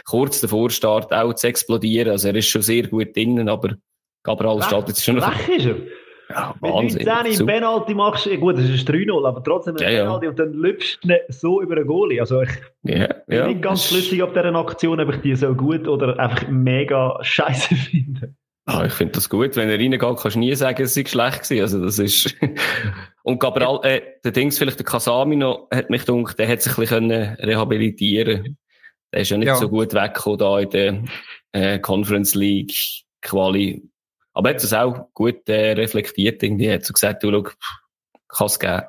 kurz davor steht, auch zu explodieren. Also er ist schon sehr gut drinnen, aber Gabriel steht jetzt schon noch... ist er? Ja, Wahnsinn. Wenn du 19 im Penalty machst, gut, das ist 3-0, aber trotzdem ein ja, Penalty ja. und dann lüpfst du so über einen Goalie. Also ich ja, bin nicht ganz schlüssig auf dieser Aktion, ob ich die so gut oder einfach mega scheiße finde. Ah, ich finde das gut. Wenn er reingeht, kannst du nie sagen, es sei schlecht gewesen. Also, das ist, und Gabriel, äh, der Dings, vielleicht der Kasami noch, hat mich gedacht, der hat sich ein bisschen rehabilitieren Der ist ja nicht ja. so gut weggekommen da in der, äh, Conference League Quali. Aber er hat es auch gut, äh, reflektiert irgendwie. Er hat so gesagt, du, schau, kann es geben.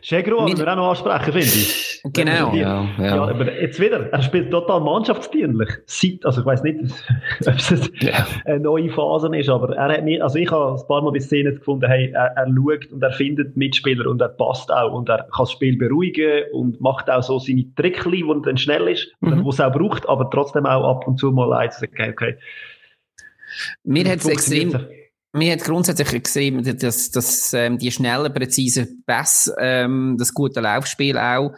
Schegro wollen wir auch noch ansprechen, finde ich. Genau. Ja, ja. ja, aber jetzt wieder, er spielt total mannschaftsdienlich. Seit, also ich weiß nicht, ob es ja. eine neue Phase ist, aber er hat mir, also ich habe ein paar Mal bei Szenen gefunden, hey, er, er schaut und er findet Mitspieler und er passt auch und er kann das Spiel beruhigen und macht auch so seine Trickli, wo er dann schnell ist, mhm. wo es auch braucht, aber trotzdem auch ab und zu mal eins, okay, okay. Mir hat es extrem, mir hat grundsätzlich gesehen, dass, dass ähm, die schnellen, präzisen Pässe, ähm, das gute Laufspiel auch,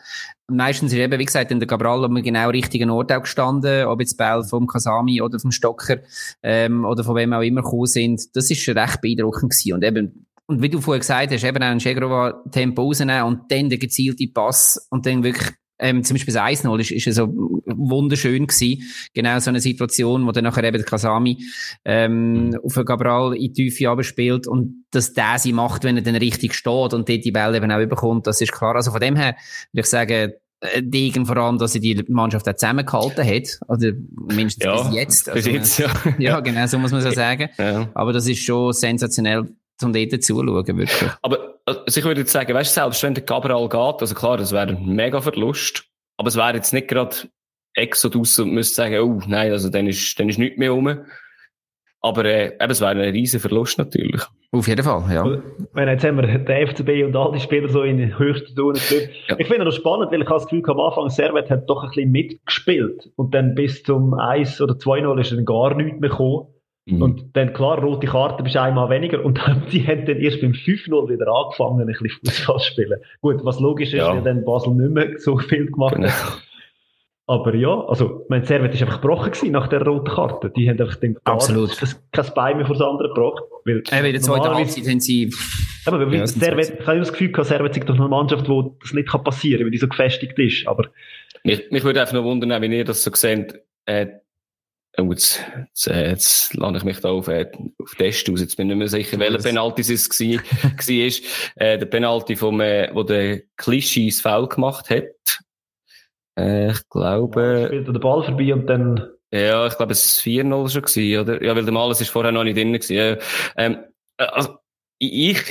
meistens ist eben, wie gesagt, in der Cabral am genau richtigen Ort auch gestanden, ob jetzt Bell vom Kasami oder vom Stocker ähm, oder von wem auch immer gekommen sind. Das ist schon recht beeindruckend gewesen. Und eben, und wie du vorher gesagt hast, eben auch Chegrova Tempo rausnehmen und dann der gezielte Pass und dann wirklich ähm, zum Beispiel das 1-0 ist, ist so wunderschön gewesen. Genau so eine Situation, wo dann nachher eben Kasami ähm, auf Cabral in die Tiefe abspielt und dass der sie macht, wenn er dann richtig steht und dort die Bälle eben auch überkommt, das ist klar. Also von dem her würde ich sagen, äh, Degen vor allem, dass sie die Mannschaft auch zusammengehalten hat. Oder mindestens ja, bis jetzt. Also, bis jetzt ja. ja, genau, so muss man es sagen. Ja. Aber das ist schon sensationell, um dort zuzuschauen, wirklich. Aber also ich würde jetzt sagen, weißt du, selbst wenn der Cabral geht, also klar, das wäre ein mega Verlust, aber es wäre jetzt nicht gerade Exodus und müsste sagen, oh nein, also dann ist, dann ist nichts mehr rum. Aber äh, eben, es wäre ein riesen Verlust natürlich. Auf jeden Fall, ja. Wenn jetzt haben wir den FCB und all die Spieler so in höchsten Touren ja. Ich finde das spannend, weil ich habe das Gefühl, am Anfang Servet hat doch ein bisschen mitgespielt und dann bis zum 1 oder 2-0 ist dann gar nichts mehr gekommen. Mhm. Und dann, klar, rote Karte bist einmal weniger. Und dann, die haben dann erst beim 5-0 wieder angefangen, ein bisschen Fußball zu spielen. Gut, was logisch ist, ja. weil dann Basel nicht mehr so viel gemacht genau. Aber ja, also, mein Servet ist einfach gebrochen gewesen nach der roten Karte. Die haben einfach den Absolut. Das, kein Bein mehr vor das andere gebracht. Weil äh, in der zweiten Halbzeit haben sie, aber weil ja, Servet, ich habe das Gefühl gehabt, Servet ist doch eine Mannschaft, wo das nicht passieren kann, weil die so gefestigt ist. Aber, mich, mich würde einfach noch wundern, wenn ihr das so seht, äh, jetzt, jetzt, äh, jetzt lade ich mich da auf, äh, auf Test aus. Jetzt bin ich nicht mehr sicher, welcher Penalty es war. war. Äh, der Penalty vom, äh, wo der Klischee das Foul gemacht hat. Äh, ich glaube... Ja, spielt der Ball vorbei und dann... Ja, ich glaube, es war 4-0 schon gewesen, oder? Ja, weil der Mal, ist vorher noch nicht drin gewesen. Ähm, also, ich,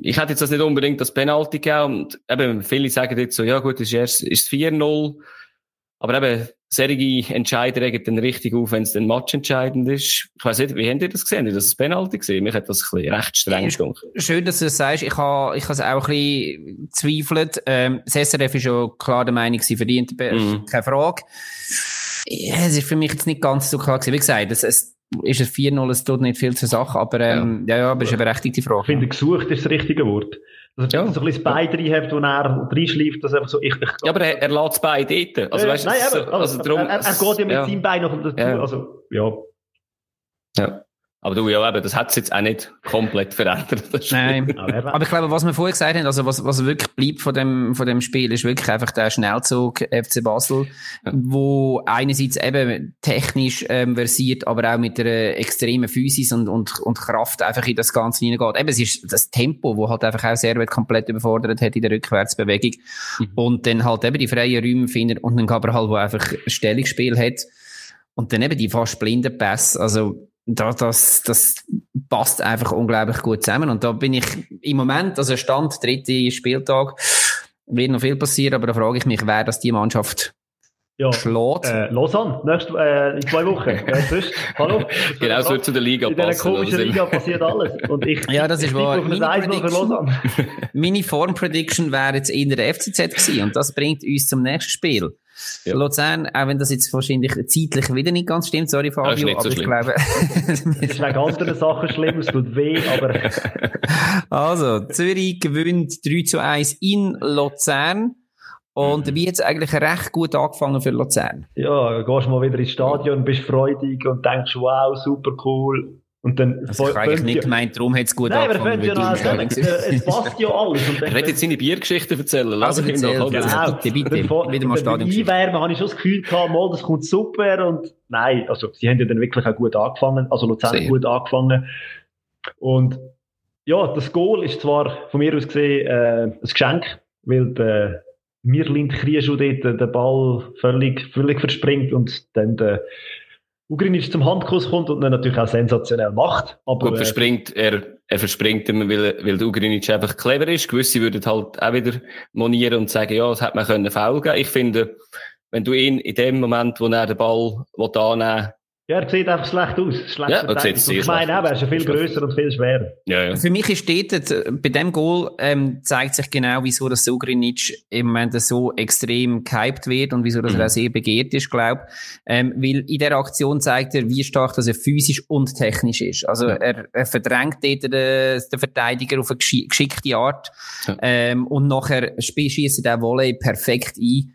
ich hätte jetzt das nicht unbedingt das Penalty gegeben und eben, viele sagen jetzt so, ja gut, es ist erst, ist 4-0. Aber eben, solche Entscheider regen dann richtig auf, wenn es dann matchentscheidend ist. Ich weiss nicht, wie habt ihr das gesehen? Habt ihr das Penalty gesehen? Mich hat das ein bisschen recht streng gedacht. Schön, dass du das sagst. Ich habe, ich es auch ein bisschen zweifelt. Ähm, das SRF ist ja klar der Meinung, sie verdient, mm. keine Frage. Es ist für mich jetzt nicht ganz so klar gewesen. Wie gesagt, es, es ist es 4-0, es tut nicht viel zur Sache, aber, ähm, ja, ja, aber es ist eine berechtigte Frage. Ich finde, gesucht ist das richtige Wort. Also, ja. so ein bisschen das Bein drin hat, wo er reinschleift, dass einfach so, ich, ich, Ja, aber er, er lässt das Bein dort. Also, weißt, nein, aber, also, also, drum, er, er, geht ja mit ja. seinem Bein noch dazu, ja. also, ja. Ja. Aber du, ja, eben, das hat es jetzt auch nicht komplett verändert. Nein. Aber ich glaube, was wir vorher gesagt haben, also was, was wirklich bleibt von dem, von dem Spiel, ist wirklich einfach der Schnellzug FC Basel, ja. wo einerseits eben technisch ähm, versiert, aber auch mit einer extremen Physis und, und, und Kraft einfach in das Ganze hineingeht. Eben, es ist das Tempo, wo halt einfach auch Servet komplett überfordert hat in der Rückwärtsbewegung. Mhm. Und dann halt eben die freien Räume findet und dann aber halt, wo einfach ein Stellungsspiel hat. Und dann eben die fast blinden Pässe, also da, das, das passt einfach unglaublich gut zusammen. Und da bin ich im Moment, also Stand, dritte Spieltag, wird noch viel passieren, aber da frage ich mich, wer das die Mannschaft ja, schlägt. Äh, Lausanne, nächste, äh, in zwei Wochen. Sonst? Hallo? genau, es wird zu der Liga in passen. In dieser komischen Liga passiert alles. Und ich, ja, das ist wahr. Meine, meine Form-Prediction wäre jetzt in der FCZ gewesen und das bringt uns zum nächsten Spiel. Ja. Luzern, auch wenn das jetzt wahrscheinlich zeitlich wieder nicht ganz stimmt, sorry Fabio, aber so ich glaube... es ist wegen anderen Sachen schlimm, es tut weh, aber... also, Zürich gewinnt 3 zu 1 in Luzern. Und mhm. wie jetzt eigentlich recht gut angefangen für Luzern. Ja, gehst mal wieder ins Stadion, bist freudig und denkst, wow, super cool. Und dann also ich eigentlich nicht gemeint, darum hat es gut Nein, angefangen. Nein, aber ja noch, äh, es passt ja alles. Und er wird jetzt seine Biergeschichte erzählen. Lass also erzähl, noch. Genau. Bitte, bitte. Vor, wieder mal Stadion. Einwärmen habe ich schon das Gefühl gehabt, mal, das kommt super. Und nein, also sie haben ja dann wirklich auch gut angefangen. Also Luzern hat gut angefangen. Und ja, das Goal ist zwar von mir aus gesehen äh, ein Geschenk, weil der Mirlind Krieschu dort den Ball völlig, völlig verspringt und dann der Ugrinic zum Handkuss kommt und dann natürlich auch sensationell macht. Aber, Gut, äh, verspringt, er, er verspringt immer, weil, weil der Ugrinic einfach clever ist. Gewisse würden halt auch wieder monieren und sagen, ja, das hätte man können faul geben. Ich finde, wenn du ihn in dem Moment, wo er den Ball annehmen ja, er sieht einfach schlecht aus. Schlecht ja, das sieht sehr Ich meine, er ist ja viel grösser und viel schwerer. Ja, ja. Für mich ist dort, bei dem Goal ähm, zeigt sich genau, wieso das Sugrinic im Moment so extrem gehypt wird und wieso das mhm. auch sehr begehrt ist, glaube ähm, Weil in der Aktion zeigt er, wie stark dass er physisch und technisch ist. Also er, er verdrängt dort den, den Verteidiger auf eine geschickte Art ja. ähm, und nachher schießt er den Volley perfekt ein.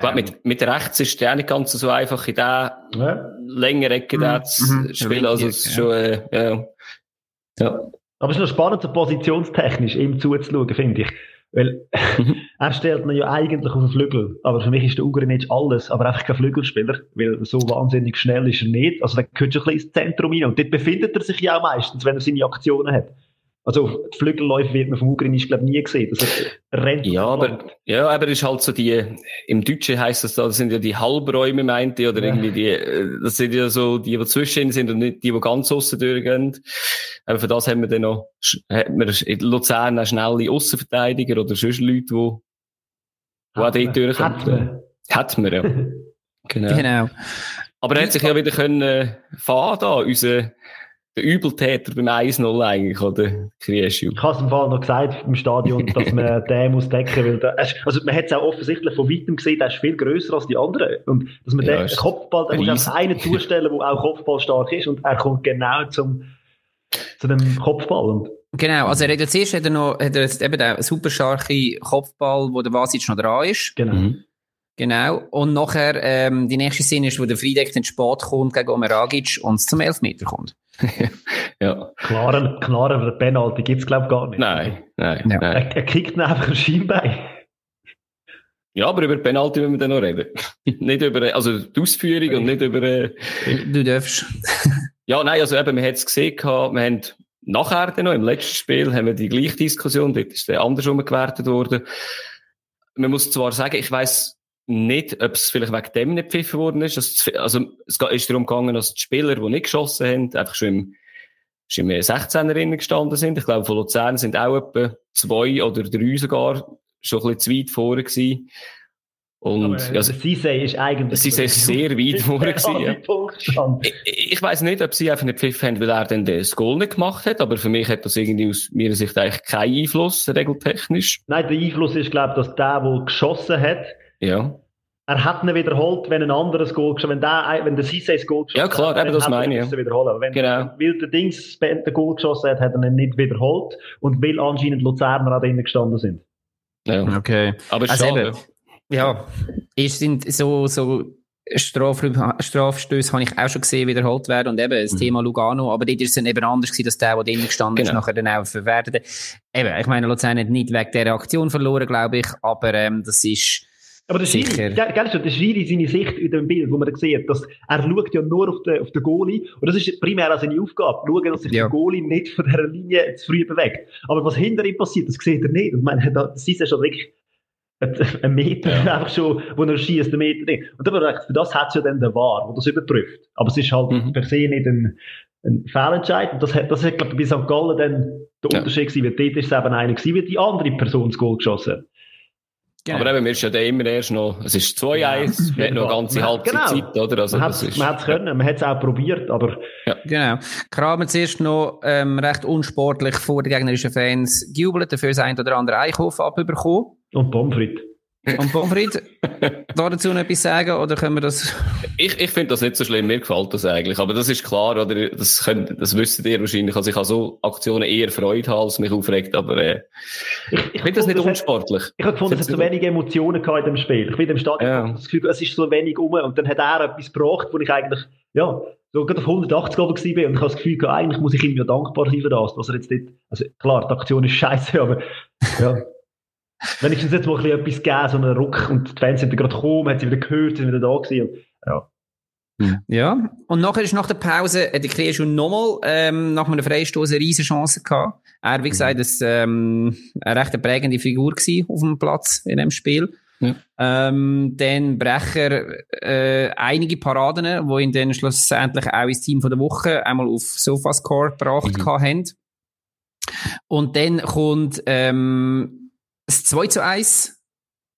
Ähm, mit, mit rechts ist es auch nicht ganz so einfach, in der ja. längeren Ecke mhm. zu mhm. spielen. Also, es ist schon, äh, ja. ja. Aber es ist noch spannend, so positionstechnisch ihm zuzuschauen, finde ich. Weil, mhm. er stellt man ja eigentlich auf den Flügel. Aber für mich ist der Ugrinic alles, aber einfach kein Flügelspieler. Weil so wahnsinnig schnell ist er nicht. Also, da gehört schon ein bisschen ins Zentrum rein. Und dort befindet er sich ja auch meistens, wenn er seine Aktionen hat. Also, die Flügelläufe wird man vom Ugrinic, glaube ich, nie gesehen. Das rennt ja, aber, ja, aber ist halt so die, im Deutschen heisst das da, das sind ja die Halbräume, meinte, oder ja. irgendwie die, äh, das sind ja so die, die zwischen sind und nicht die, die ganz aussen durchgehen. Aber für das haben wir dann noch, hat man in Luzern auch schnelle Aussenverteidiger oder sonst Leute, die, die auch dort durchkommen. Hat man. Ja. genau. genau. Aber er hat sich ja wieder können, äh, fahren da, unser, der Übeltäter beim 1-0 eigentlich, oder? Krieschu. Ich habe es im Fall noch gesagt im Stadion, dass man den muss decken, weil der, also man hat es auch offensichtlich von weitem gesehen, der ist viel grösser als die anderen. Und dass man ja, den Kopfball, da muss einen zustellen, der auch Kopfball ist und er kommt genau zum, zu dem Kopfball. Und Genau, also er hat jetzt erst hat er noch, hat er jetzt eben den super starken Kopfball, wo der Vasic noch dran ist. Genau. Mhm. Genau. Und nachher, ähm, die nächste Szene ist, wo der Friedeck den Sport kommt gegen Omeragic und es zum Elfmeter kommt. ja. Klarer, klarer Penalty gibt's glaube ich, gar nicht. Nein, nein, ja. nein. Er, er kickt ihn einfach ein Schienbein. Ja, aber über Penalty müssen wir dann noch reden. nicht über, also die Ausführung und nicht über... Äh, du darfst. ja, nein, also eben, wir haben es gesehen, wir haben nachher dann noch, im letzten Spiel, haben wir die gleiche Diskussion, dort ist der andersrum gewertet worden. Man muss zwar sagen, ich weiss nicht, ob es vielleicht wegen dem nicht pfiffen worden ist. Also, es ist darum gegangen, dass die Spieler, die nicht geschossen haben, einfach schon im, schon im 16er gestanden sind. Ich glaube, von Luzern sind auch etwa zwei oder drei sogar schon ein bisschen zu weit vorne gewesen. Und, Aber, also, Sise ist eigentlich. Sise ist sehr weit vorne gewesen. Ja. Ich, ich weiss nicht, ob sie einfach nicht pfiffen haben, weil er dann das Goal nicht gemacht hat, aber für mich hat das irgendwie aus meiner Sicht eigentlich keinen Einfluss, regeltechnisch. Nein, der Einfluss ist, glaube ich, dass der, der geschossen hat, ja. Er hat ihn wiederholt, wenn ein anderes Goal geschossen wenn der, wenn der Cisse das Goal geschossen hat. Ja, klar, hat, eben das meine ich. Ja. Wiederholen. Wenn genau. Weil der Dings den Goal geschossen hat, hat er ihn nicht wiederholt. Und weil anscheinend Luzerner auch drinnen gestanden sind. Ja. Okay. Aber also schade. Eben, ja, es sind so, so Straf Strafstöße habe ich auch schon gesehen, wiederholt werden. Und eben, das mhm. Thema Lugano. Aber dort ist es dann eben anders gewesen, dass der, der drinnen gestanden genau. ist, nachher dann auch verwertet. Eben, ich meine, Luzern hat nicht wegen der Aktion verloren, glaube ich. Aber, ähm, das ist, aber der Schiri, du, der Schiri, seine Sicht in dem Bild, wo man sieht, dass er schaut ja nur auf den, auf den Goalie, und das ist primär auch seine Aufgabe, schauen, dass sich ja. der Goalie nicht von dieser Linie zu früh bewegt. Aber was hinter ihm passiert, das sieht er nicht. Und ich meine, das ist ja schon wirklich ein Meter, ja. einfach schon, wo er schießt, ein Meter drin. Und dann für das hat es ja dann der War, wo das überprüft. Aber es ist halt mhm. per se nicht ein, ein Fehlentscheid. Und das hat, das hat, glaube ich, bei St. Gallen dann der ja. Unterschied gewesen, weil dort ist es eben einer gewesen, wie die andere Person das Goal geschossen hat. Genau. Aber eben, wir sind ja immer erst noch, es ist 2-1, wir hatten noch eine ganze halbe genau. Zeit, oder? Also, man hat es können, man hat es auch probiert, aber... Ja. Genau. Kramer zuerst noch ähm, recht unsportlich vor den gegnerischen Fans gejubelt, dafür das ein oder andere Eichhof abbekommen. Und Pommes frites. Und Pomfried, dazu noch etwas sagen, oder können wir das? Ich, ich finde das nicht so schlimm, mir gefällt das eigentlich. Aber das ist klar, oder? Das, könnt, das wisst ihr wahrscheinlich. Also ich habe so Aktionen eher Freude haben, als mich aufregt, aber, äh, ich, ich, ich finde das nicht unsportlich. Hat, ich habe gefunden, es hat so wenige Emotionen gehabt in dem Spiel. Ich finde im Stadion, ja. das Gefühl, es ist so wenig um, und dann hat er etwas gebracht, wo ich eigentlich, ja, so gerade auf 180 oben war, und ich habe das Gefühl, eigentlich muss ich ihm ja dankbar sein für das, dass er jetzt nicht, also klar, die Aktion ist scheiße, aber, ja. Wenigstens jetzt mal ein etwas gegeben, so einen Ruck, und die Fans sind gerade gekommen, haben sie wieder gehört, sind wieder da gewesen, ja. Hm. Ja, und nachher ist nach der Pause, äh, der Krieg schon nochmal, ähm, nach einem Freistoß eine riesen Chance gehabt. Er, wie gesagt, ist, ähm, eine recht prägende Figur gewesen auf dem Platz in dem Spiel. Ja. Ähm, dann Brecher, äh, einige Paraden, wo ihn dann schlussendlich auch ins Team von der Woche einmal auf Sofascore gebracht mhm. haben. Und dann kommt, ähm, das 2 zu 1.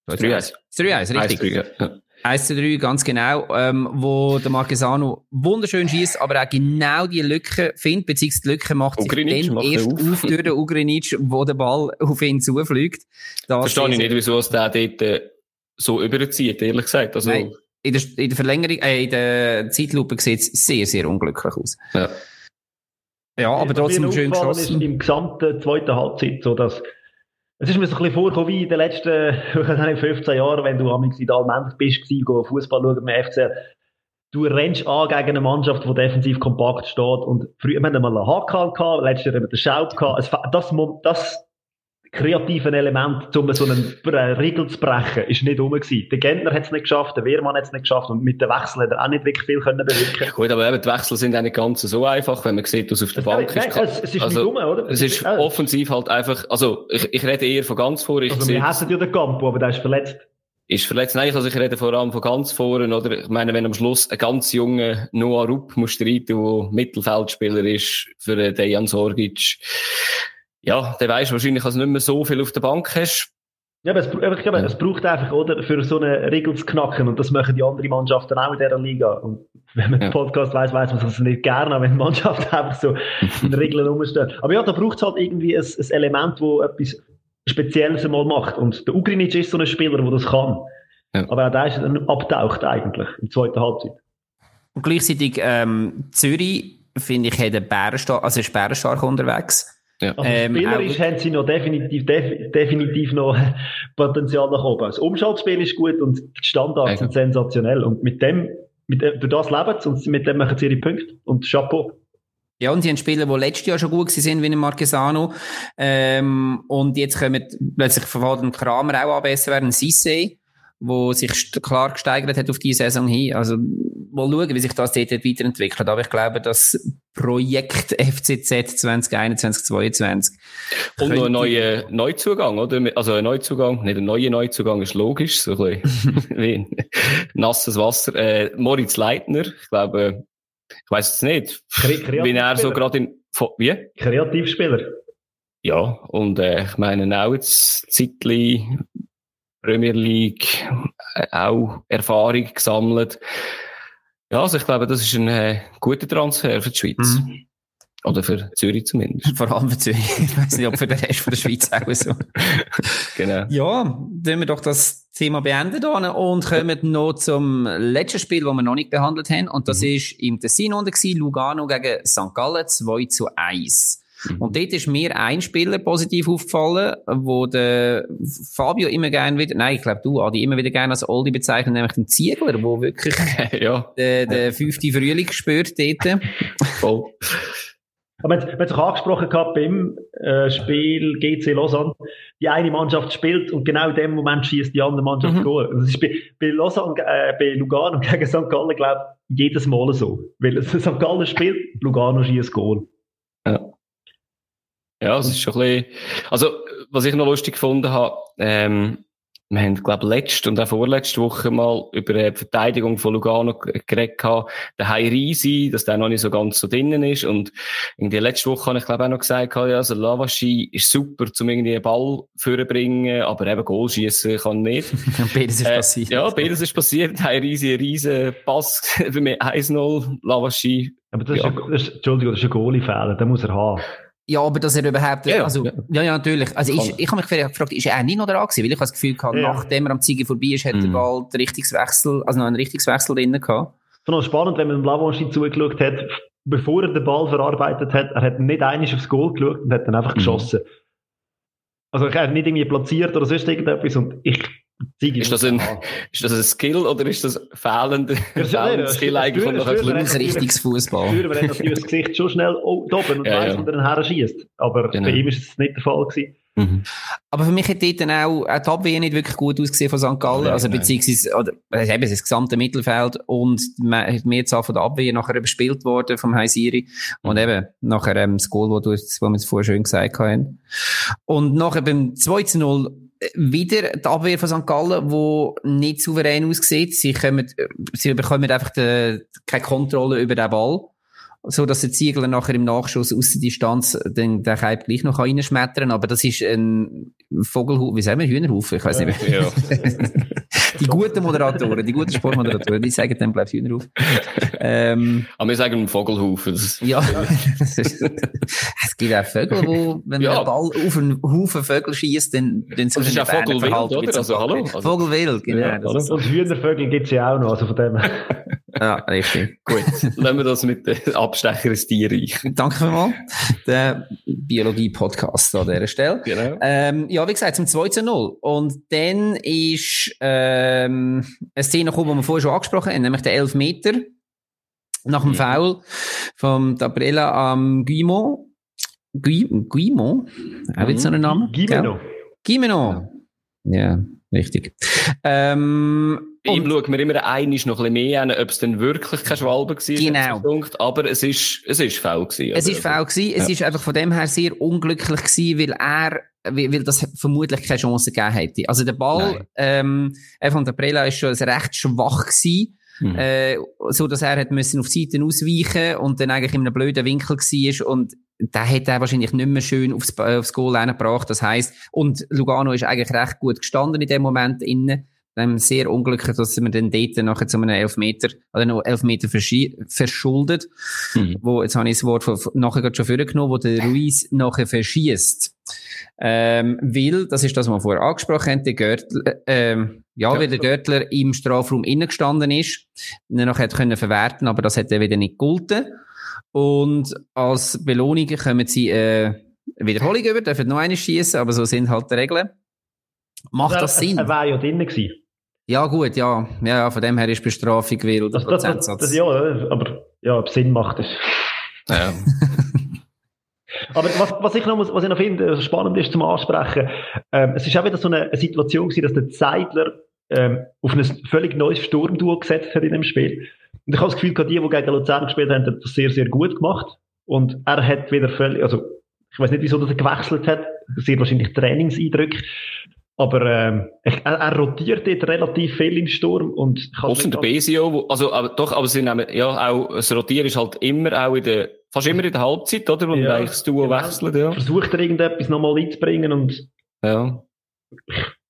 3 zu 1. 3 zu 1, richtig. 1 zu 3, ja. 1 zu 3, ganz genau, ähm, wo der Marquesano wunderschön schießt, aber auch genau die Lücke findet, beziehungsweise die Lücke macht sich Ugrinic dann erst auf. auf durch den Ugrinic, wo der Ball auf ihn zufliegt. Das Verstehe ich nicht, wieso es der dort äh, so überzieht, ehrlich gesagt. Also, Nein, in der, in der Verlängerung, äh, in der Zeitlupe sieht es sehr, sehr unglücklich aus. Ja. Ja, aber trotzdem schön geschossen. Ist im gesamten zweiten Halbzeit so, dass es ist mir so ein bisschen vorgekommen wie in den letzten 15 Jahren, wenn du am in Almendlich bist, Fußball schauen beim FCL. Du rennst an gegen eine Mannschaft, die defensiv kompakt steht. Und früher, wir haben mal einen gehabt, letztes Jahr haben wir den Schaub gehabt. Das, das, kreativen Element, um so einen Riegel zu brechen, ist nicht rum gewesen. Der Gentner hat es nicht geschafft, der Wehrmann hat es nicht geschafft und mit den Wechseln hat er auch nicht wirklich viel können bewirken. Gut, aber eben, die Wechsel sind auch nicht ganz so einfach, wenn man sieht, dass auf der Bank nein, ist. Nein, es, ist also, nicht rum, oder? Es ist ja. offensiv halt einfach, also ich, ich rede eher von ganz vor. Ich also wir hassen ja den Campo, aber der ist verletzt. Ist verletzt? Nein, also ich rede vor allem von ganz vorne, oder? Ich meine, wenn am Schluss ein ganz junger Noah Rupp muss streiten, der Mittelfeldspieler ist für Dejan Sorgic, ja, der weiß wahrscheinlich, dass du nicht mehr so viel auf der Bank hast. Ja, aber es, ich glaube, es braucht einfach, oder, für so eine Regel zu knacken. Und das machen die anderen Mannschaften auch in dieser Liga. Und wenn man ja. den Podcast weiss, weiss man es nicht gerne, wenn die Mannschaft einfach so in Regeln rumstehen. Aber ja, da braucht es halt irgendwie ein, ein Element, wo etwas Spezielles einmal macht. Und der Ugrinic ist so ein Spieler, der das kann. Ja. Aber auch der ist dann abtaucht eigentlich, in der zweiten Halbzeit. Und gleichzeitig, ähm, Zürich, finde ich, hat einen Bärenstark, also ist bärenstark unterwegs. Ja. Also ähm, spielerisch haben sie noch definitiv, def, definitiv noch Potenzial nach oben. Das Umschaltspiel ist gut und die Standards okay. sind sensationell. Und mit dem, mit dem, durch das leben sie und mit dem machen sie ihre Punkte. Und Chapeau. Ja, und sie haben Spieler, die letztes Jahr schon gut sind, wie Marquesano. Ähm, und jetzt kommen plötzlich von den Kramer auch an besser werden, Sisse. wo sich klar gesteigert hat auf die Saison hin. Also, mal schauen, wie sich das dort weiterentwickelt. Aber ich glaube, das Projekt FCZ 2021, 2022. Und noch ein neuer Neuzugang, oder? Also ein Neuzugang, nicht ein neuer Neuzugang, ist logisch, so ein bisschen wie nasses Wasser. Äh, Moritz Leitner, ich glaube, ich weiß es nicht, wie er so gerade in, wie? Kreativspieler. Ja, und äh, ich meine auch jetzt Zeitli Premier League äh, auch Erfahrung gesammelt. Ja, also ich glaube, das ist ein äh, guter Transfer für die Schweiz. Mhm. Oder für Zürich zumindest. Vor allem für Zürich. Ich weiß nicht, ob für den Rest von der Schweiz auch so. genau. Ja, dann wir doch das Thema beenden und kommen noch zum letzten Spiel, das wir noch nicht behandelt haben. Und das mhm. ist im Tessin unten Lugano gegen St. Gallen 2 zu 1. Mhm. Und dort ist mir ein Spieler positiv aufgefallen, wo der Fabio immer gerne wieder, nein, ich glaube du, Adi, immer wieder gerne als Oldie bezeichnet, nämlich den Ziegler, wo wirklich ja. der, der fünfte Frühling spürt dort. Voll. Aber man hat sich angesprochen gehabt beim äh, Spiel GC Lausanne. Die eine Mannschaft spielt und genau in dem Moment schießt die andere Mannschaft mhm. Goal. Das ist bei, bei, Lausanne, äh, bei Lugano gegen St. Gallen, glaube ich, jedes Mal so. Weil St. Gallen spielt, Lugano schießt Goal. Ja. Es ist schon ein bisschen, also, was ich noch lustig gefunden habe, ähm, wir haben, glaube letzte und auch vorletzte Woche mal über die Verteidigung von Lugano geredet gehabt, der Heirisi, dass der noch nicht so ganz so drinnen ist und in der letzten Woche habe ich, glaube auch noch gesagt, ja, also Lavashi ist super, zum irgendwie einen Ball vorbringen, aber eben Goal schießen kann nicht. beides ist äh, passiert. Ja, beides ist passiert. Heirisi, ein riesen Pass für mich 1-0, Lavashi. Aber das, ja. ist, ein, das ist, Entschuldigung, das ist ein Goalie-Fehler, den muss er haben. Ja, aber dass er überhaupt, ja, also, ja, ja, ja natürlich. Also, ich, ich habe mich gefragt, ist er nicht noch dran gewesen? Weil ich habe das Gefühl gehabt, ja. nachdem er am Ziege vorbei ist, hat mhm. er bald Richtungswechsel, also noch einen Richtungswechsel drin gehabt. Es noch spannend, wenn man dem Lavanchi zugeschaut hat, bevor er den Ball verarbeitet hat, er hat nicht einig aufs Goal geschaut und hat dann einfach mhm. geschossen. Also, er hat nicht irgendwie platziert oder sonst irgendetwas und ich, ist das, ein, ist das ein Skill oder ist das fehlende, fehlende Skill eigentlich von noch ein richtiges Fußball? Früher natürlich das Gesicht schon schnell oben und ja, weiss, ja. wo er schießt. Aber genau. bei ihm ist es nicht der Fall gewesen. Mhm. Aber für mich hat dort dann auch, auch die Abwehr nicht wirklich gut ausgesehen von St. Gallen. also, beziehungsweise, oder, also eben, das gesamte Mittelfeld und die Mehrzahl von der Abwehr nachher überspielt worden vom Heisiri. Und mhm. eben, nachher, ähm, das Goal, wo, du, wo wir es vorher schön gesagt haben. Und nachher beim 2 zu 0 wieder die Abwehr von St. Gallen, wo nicht souverän aussieht. Sie, kommen, sie bekommen einfach die, keine Kontrolle über den Ball. So, dass der Ziegler nachher im Nachschuss aus der Distanz den, den Keib gleich noch reinschmettern kann. Aber das ist ein Vogelhaufen, wie sagen wir, Hühnerhaufen? Ich weiß nicht mehr. Ja. die guten Moderatoren, die guten Sportmoderatoren, die sagen dann, ich, Hühnerhaufen. Ähm, Aber wir sagen Vogelhaufen. Ja. es gibt auch Vögel, wo, wenn ja. man Ball auf einen Haufen Vögel schießt, dann, dann sind Das ist ja Vogelwild, oder? Also, hallo? Also, Vogelwild, genau. Ja, und Hühnervögel gibt es ja auch noch, also von dem. ja, richtig. Gut. Lassen wir das mit den Abstecher ins Tierreich. Danke vielmals. Der Biologie-Podcast an dieser Stelle. Genau. Ähm, ja, wie gesagt, zum 2 zu 0. Und dann ist, ähm, eine Szene gekommen, die wir vorher schon angesprochen haben, nämlich der 11 Meter nach dem mhm. Foul vom Tabrella am Guimont. Guimont? Auch jetzt so einen Namen? Guimeno. Guimeno. Ja, richtig. Ähm, ihm schaut man immer einiges noch ein bisschen mehr an, ob es denn wirklich kein Schwalbe war. Genau. Aber es ist, es ist faul gewesen. Es ist faul gewesen. Ja. Es ist einfach von dem her sehr unglücklich gewesen, weil er, weil das vermutlich keine Chance gegeben hätte. Also der Ball, ähm, von der Prela ist schon recht schwach gewesen. Mhm. Äh, so dass er hat müssen auf Seiten ausweichen und dann eigentlich in einem blöden Winkel war und da hätte er wahrscheinlich nicht mehr schön aufs, aufs Goal gebracht. Das heisst, und Lugano ist eigentlich recht gut gestanden in dem Moment innen ähm, sehr unglücklich, dass man dann dort nachher zu einem Elfmeter, oder noch Elfmeter verschuldet, mhm. wo, jetzt habe ich das Wort von, nachher gerade schon vorgenommen, wo der Ruiz nachher verschießt. Ähm, weil, das ist das, was wir vorher angesprochen haben, der Görtler, ähm, ja, ja, weil der Görtler im Strafraum innen gestanden ist, dann noch hat können verwerten, aber das hat er wieder nicht gegolten. Und als Belohnung kommen sie, äh, Wiederholung über, dürfen noch eine schießen, aber so sind halt die Regeln. Macht das Sinn? Er war ja drinnen gewesen. Ja, gut, ja. Ja, von dem her ist Bestrafung wild. Das, das, das, das, ja, aber ja, ob Sinn macht es. Ja. aber was, was ich noch, muss, was ich noch finde, spannend ist zum Ansprechen, ähm, es ist auch wieder so eine, Situation gewesen, dass der Zeidler ähm, auf ein völlig neues Sturmduo gesetzt hat in dem Spiel. Und ich habe das Gefühl, die, die gegen Luzern gespielt haben, haben das sehr, sehr gut gemacht. Und er hat wieder völlig, also ich weiß nicht, wieso er gewechselt hat, sehr wahrscheinlich Trainingseindrücke. Aber ähm, er, er rotiert dort relativ viel im Sturm und Außer der Besio, also aber doch, aber sie nehmen, ja auch das Rotieren ist halt immer auch in der fast immer in der Halbzeit, oder, wo ja, man eigentlich das Duo genau. wechselt, ja. Versucht er irgendetwas nochmal einzubringen und ja.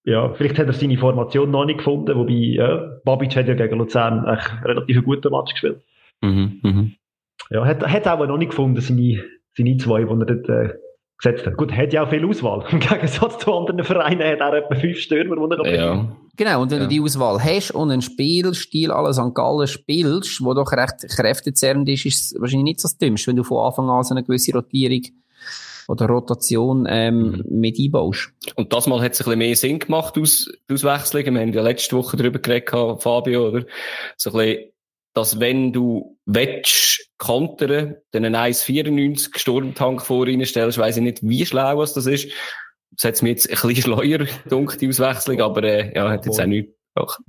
Ja, vielleicht hat er seine Formation noch nicht gefunden, wobei ja, Babic hat ja gegen Luzern eigentlich relativ einen guten Match gespielt. Mhm, mhm. Ja, hat, hat auch noch nicht gefunden, seine, seine zwei, die er dort äh, gesetzt hat. Gut, hat ja auch viel Auswahl. Im Gegensatz zu anderen Vereinen hat er etwa fünf Stürmer, die er ja. Genau, und wenn ja. du die Auswahl hast und einen Spielstil alles an Gallen spielst, wo doch recht kräftezerrend ist, ist es wahrscheinlich nicht so das Dümmste, wenn du von Anfang an so eine gewisse Rotierung oder Rotation ähm, mhm. mit einbaust. Und das Mal hat es ein bisschen mehr Sinn gemacht aus, aus Wechselungen. Wir haben ja letzte Woche darüber geredet, Fabio, oder? So ein bisschen, dass wenn du willst, kontern, dann einen 1,94 Sturmtank vor stellst, weiss ich nicht, wie schlau das ist. Das hat mir jetzt ein bisschen schleuer dunkel, die Auswechslung, aber, äh, ja, hat jetzt auch nichts gebracht.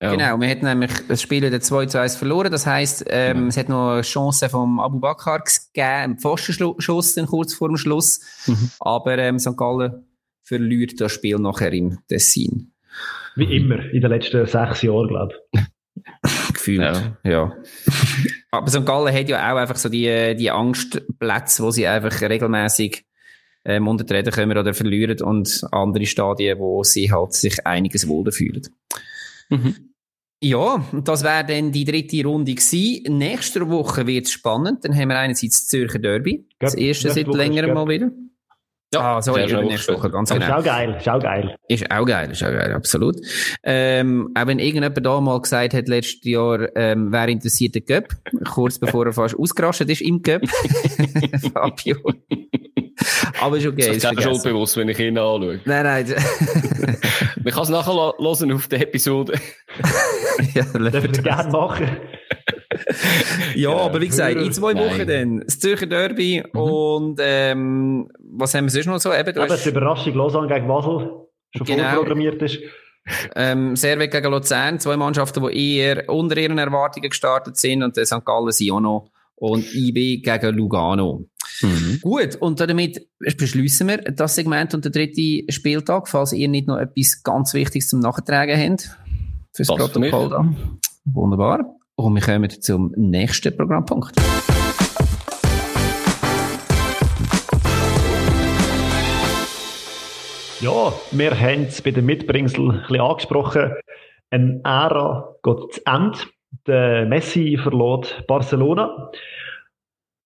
Ja. Genau, wir hätten nämlich das Spiel wieder 2 zu 1 verloren. Das heisst, ähm, ja. es hat noch eine Chance vom Abu Bakr gegeben, einen Pfostenschuss dann kurz vor dem Schluss. Mhm. Aber ähm, St. Gallen verliert das Spiel nachher im Tessin. Wie immer in den letzten sechs Jahren, glaube ich. Gefühlt, ja. ja. Aber St. Gallen hat ja auch einfach so die, die Angstplätze, wo sie einfach regelmäßig ähm, unter die Räder kommen oder verlieren und andere Stadien, wo sie halt sich einiges wohler fühlen. Mhm. Ja, das wäre dann die dritte Runde gewesen. Nächste Woche wird es spannend. Dann haben wir einerseits das Zürcher Derby. Das erste seit längerem mal wieder. Ja, ah, sorry, über nächste Woche, ganz genau. Ist auch geil, ist auch geil. Ist auch geil, ist auch geil, absolut. Ähm, auch wenn irgendjemand da mal gesagt hat, letztes Jahr, ähm, wer interessiert den Göpp, kurz bevor er fast ausgerastet ist im Göpp. Fabio. Aber ist okay. Das ist schon bewusst, wenn ich ihn anschaue. Nein, nein. Man kann es nachher hören auf der Episode. ja, Dürfen wir gerne machen. ja, aber wie gesagt, in zwei Wochen Nein. dann das Zürcher Derby mhm. und ähm, was haben wir sonst noch so? Eben, du hast... die Überraschung Lausanne gegen Basel schon genau. vorprogrammiert ist. Ähm, Servet gegen Luzern, zwei Mannschaften, die eher unter ihren Erwartungen gestartet sind und der St. Gallen sind auch noch und IB gegen Lugano. Mhm. Gut, und damit beschließen wir das Segment und der dritte Spieltag, falls ihr nicht noch etwas ganz Wichtiges zum Nachtragen habt. Fürs das Protokoll da. Wunderbar. Und wir kommen zum nächsten Programmpunkt. Ja, wir haben es bei den Mitbringsel ein bisschen angesprochen. Eine Ära geht zu Ende. Der Messi verlor Barcelona.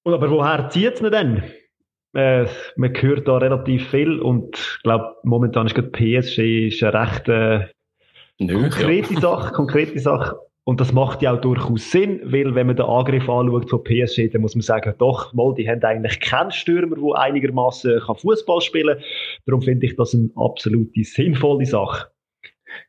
Und aber woher zieht es denn? Äh, man hört da relativ viel und ich glaube, momentan ist gerade PSG ist eine recht äh, Nö, konkrete ja. Sache, konkrete Sache. Und das macht ja auch durchaus Sinn, weil wenn man den Angriff anschaut von PSG, dann muss man sagen, doch, mal, die haben eigentlich keinen Stürmer, der einigermaßen Fußball spielen kann. Darum finde ich das eine absolut sinnvolle Sache.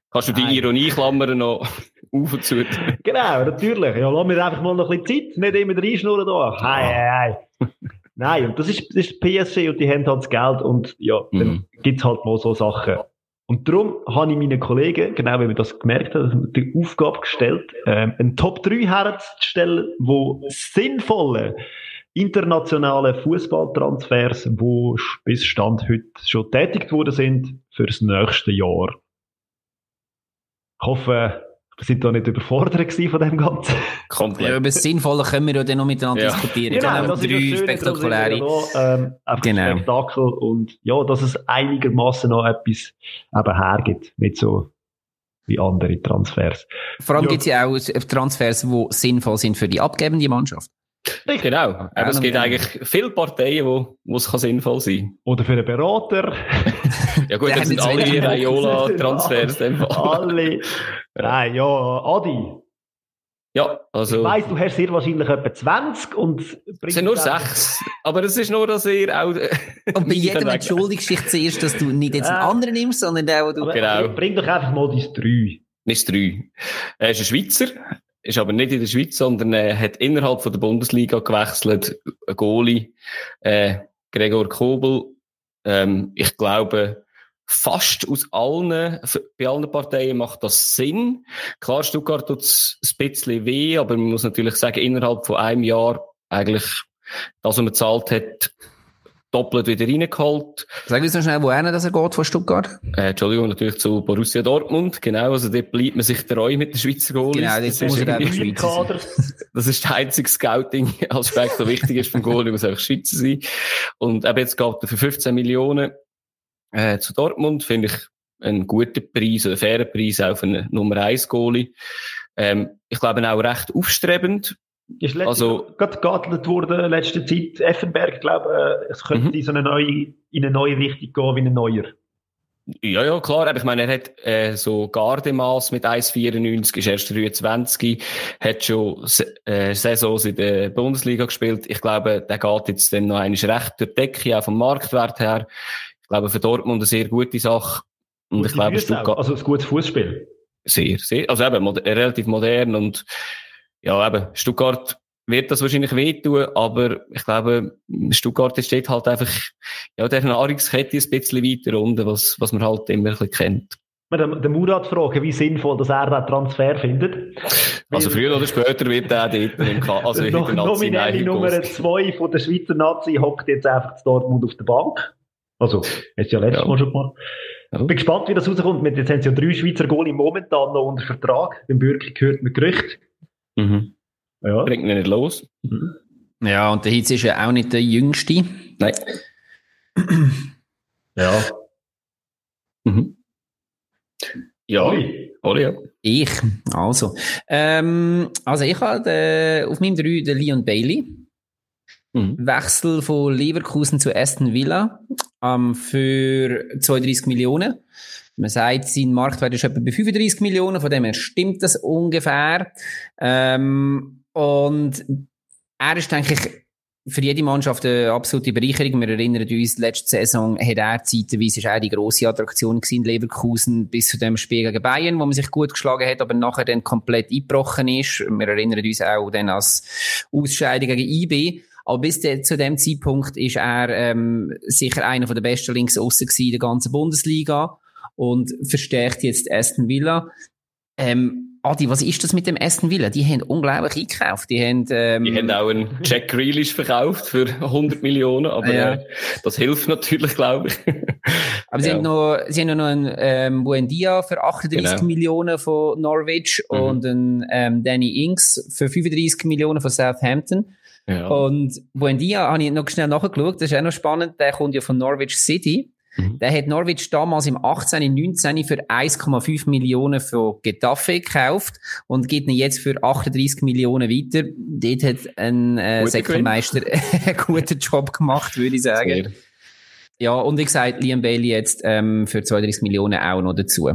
Kannst du die Ironieklammern noch auf und zu? Genau, natürlich. Ja, lass mir einfach mal noch ein bisschen Zeit, nicht immer reinschnurren da. Hei, hei. Nein, und das ist, das ist PSG und die haben halt das Geld und ja, dann mhm. gibt's halt mal so Sachen. Und darum habe ich meinen Kollegen, genau wie wir das gemerkt haben, die Aufgabe gestellt, ähm, einen Top 3 herzustellen, wo sinnvolle internationale Fußballtransfers, wo bis Stand heute schon tätigt worden sind, fürs nächste Jahr. Ich hoffe, sind da nicht überfordert von dem Ganzen. Komplett. Ja, über das Sinnvolle können wir ja dann noch miteinander ja. diskutieren. Genau, genau das drei ist spektakuläre. Da, ähm, genau. Spektakel und ja, dass es einigermaßen noch etwas eben hergibt. Nicht so wie andere Transfers. Vor allem ja. gibt es ja auch Transfers, die sinnvoll sind für die abgebende Mannschaft. Richtig. Genau. Aber es gibt eigentlich viele Parteien, wo, wo es sinnvoll sein kann. Oder für einen Berater. ja gut, das sind alle Raiola-Transfers. alle. Nein, ja, Adi. Ja, also. Ich weiss, du hast sehr wahrscheinlich etwa 20 und. Es sind nur 6. Aber es ist nur, dass ihr auch. und bei jedem entschuldigst du dich zuerst, dass du nicht jetzt einen anderen nimmst, sondern auch du. Genau. Bring doch einfach mal dein 3. Nicht 3. Er ist ein Schweizer ist aber nicht in der Schweiz, sondern äh, hat innerhalb von der Bundesliga gewechselt, ein Goalie, äh, Gregor Kobel. Ähm, ich glaube, fast aus allen, bei allen Parteien macht das Sinn. Klar, Stuttgart tut es ein bisschen weh, aber man muss natürlich sagen, innerhalb von einem Jahr eigentlich das, was man zahlt hat, doppelt wieder reingeholt. Sag uns noch schnell, woher dass er geht von Stuttgart? Äh, Entschuldigung, natürlich zu Borussia Dortmund, genau, also dort bleibt man sich treu mit den Schweizer Goalies. Genau, das, muss er auch Schweizer Das ist der einzige Scouting-Aspekt, der wichtig ist vom Goalie, muss einfach Schweizer sein. Und eben jetzt geht er für 15 Millionen äh, zu Dortmund, finde ich einen guten Preis, einen fairen Preis auch für einen Nummer 1 Goalie. Ähm, ich glaube auch recht aufstrebend. Ist letzte, also, gerade geadelt worden, in letzter Zeit. Effenberg, glaube äh, es könnte mhm. so eine neue, in eine neue Richtung gehen wie ein neuer. Ja, ja, klar. Aber ich meine, er hat äh, so Gardemaß mit 1,94, ist erst 23, hat schon äh, Saisons in der Bundesliga gespielt. Ich glaube, der geht jetzt dann noch einmal recht durch die Decke, auch vom Marktwert her. Ich glaube, für Dortmund eine sehr gute Sache. Und gute ich glaube, Stuttgart... Also ein gutes Fußspiel. Sehr, sehr. Also eben, mod relativ modern und ja, eben, Stuttgart wird das wahrscheinlich wehtun, aber ich glaube, Stuttgart steht halt einfach, ja, der Nahrungskette ein bisschen weiter unten, was, was man halt immer ein bisschen kennt. Den, den Murat fragen, wie sinnvoll dass er den Transfer findet. Also früher oder später wird er dort im K also in der Nominelle Nummer 2 von der Schweizer Nazi hockt jetzt einfach zu Dortmund auf der Bank. Also, du ja letztes ja. Mal schon gemacht. Ja. Bin gespannt, wie das rauskommt. Jetzt haben sie ja drei Schweizer Goalie momentan noch unter Vertrag. Beim Bürger gehört mit Gerücht. Mhm. Ja. Bringt ihn nicht los. Mhm. Ja, und der Hitz ist ja auch nicht der Jüngste. Nein. ja. Mhm. Ja. Oli. Oli, ja. Ich, also. Ähm, also ich habe äh, auf meinem 3 den Leon Bailey. Mhm. Wechsel von Leverkusen zu Aston Villa ähm, für 32 Millionen. Man sagt, sein Marktwert ist etwa bei 35 Millionen, von dem her stimmt das ungefähr. Ähm, und er ist, denke ich, für jede Mannschaft eine absolute Bereicherung. Wir erinnern uns, letzte Saison hat er zeitweise er die grosse Attraktion gewesen, Leverkusen, bis zu dem Spiel gegen Bayern, wo man sich gut geschlagen hat, aber nachher dann komplett eingebrochen ist. Wir erinnern uns auch dann als Ausscheidung gegen IB. Aber bis zu dem Zeitpunkt ist er ähm, sicher einer der besten Linksaussen in der ganzen Bundesliga und verstärkt jetzt Aston Villa. Ähm, Adi, was ist das mit dem Aston Villa? Die haben unglaublich eingekauft. Die haben, ähm, die haben auch einen Jack Grealish verkauft für 100 Millionen, aber ja. äh, das hilft natürlich, glaube ich. aber sie, ja. haben noch, sie haben noch einen ähm, Buendia für 38 genau. Millionen von Norwich mhm. und einen ähm, Danny Inks für 35 Millionen von Southampton. Ja. Und Buendia habe ich noch schnell nachgeschaut, das ist auch noch spannend, der kommt ja von Norwich City. Mhm. Der hat Norwich damals im 18. 19. für 1,5 Millionen von Getafe gekauft und geht ihn jetzt für 38 Millionen weiter. Dort hat ein äh, Säckelmeister einen guten Job gemacht, würde ich sagen. Sehr. Ja, und wie gesagt, Liam Bailey jetzt ähm, für 32 Millionen auch noch dazu.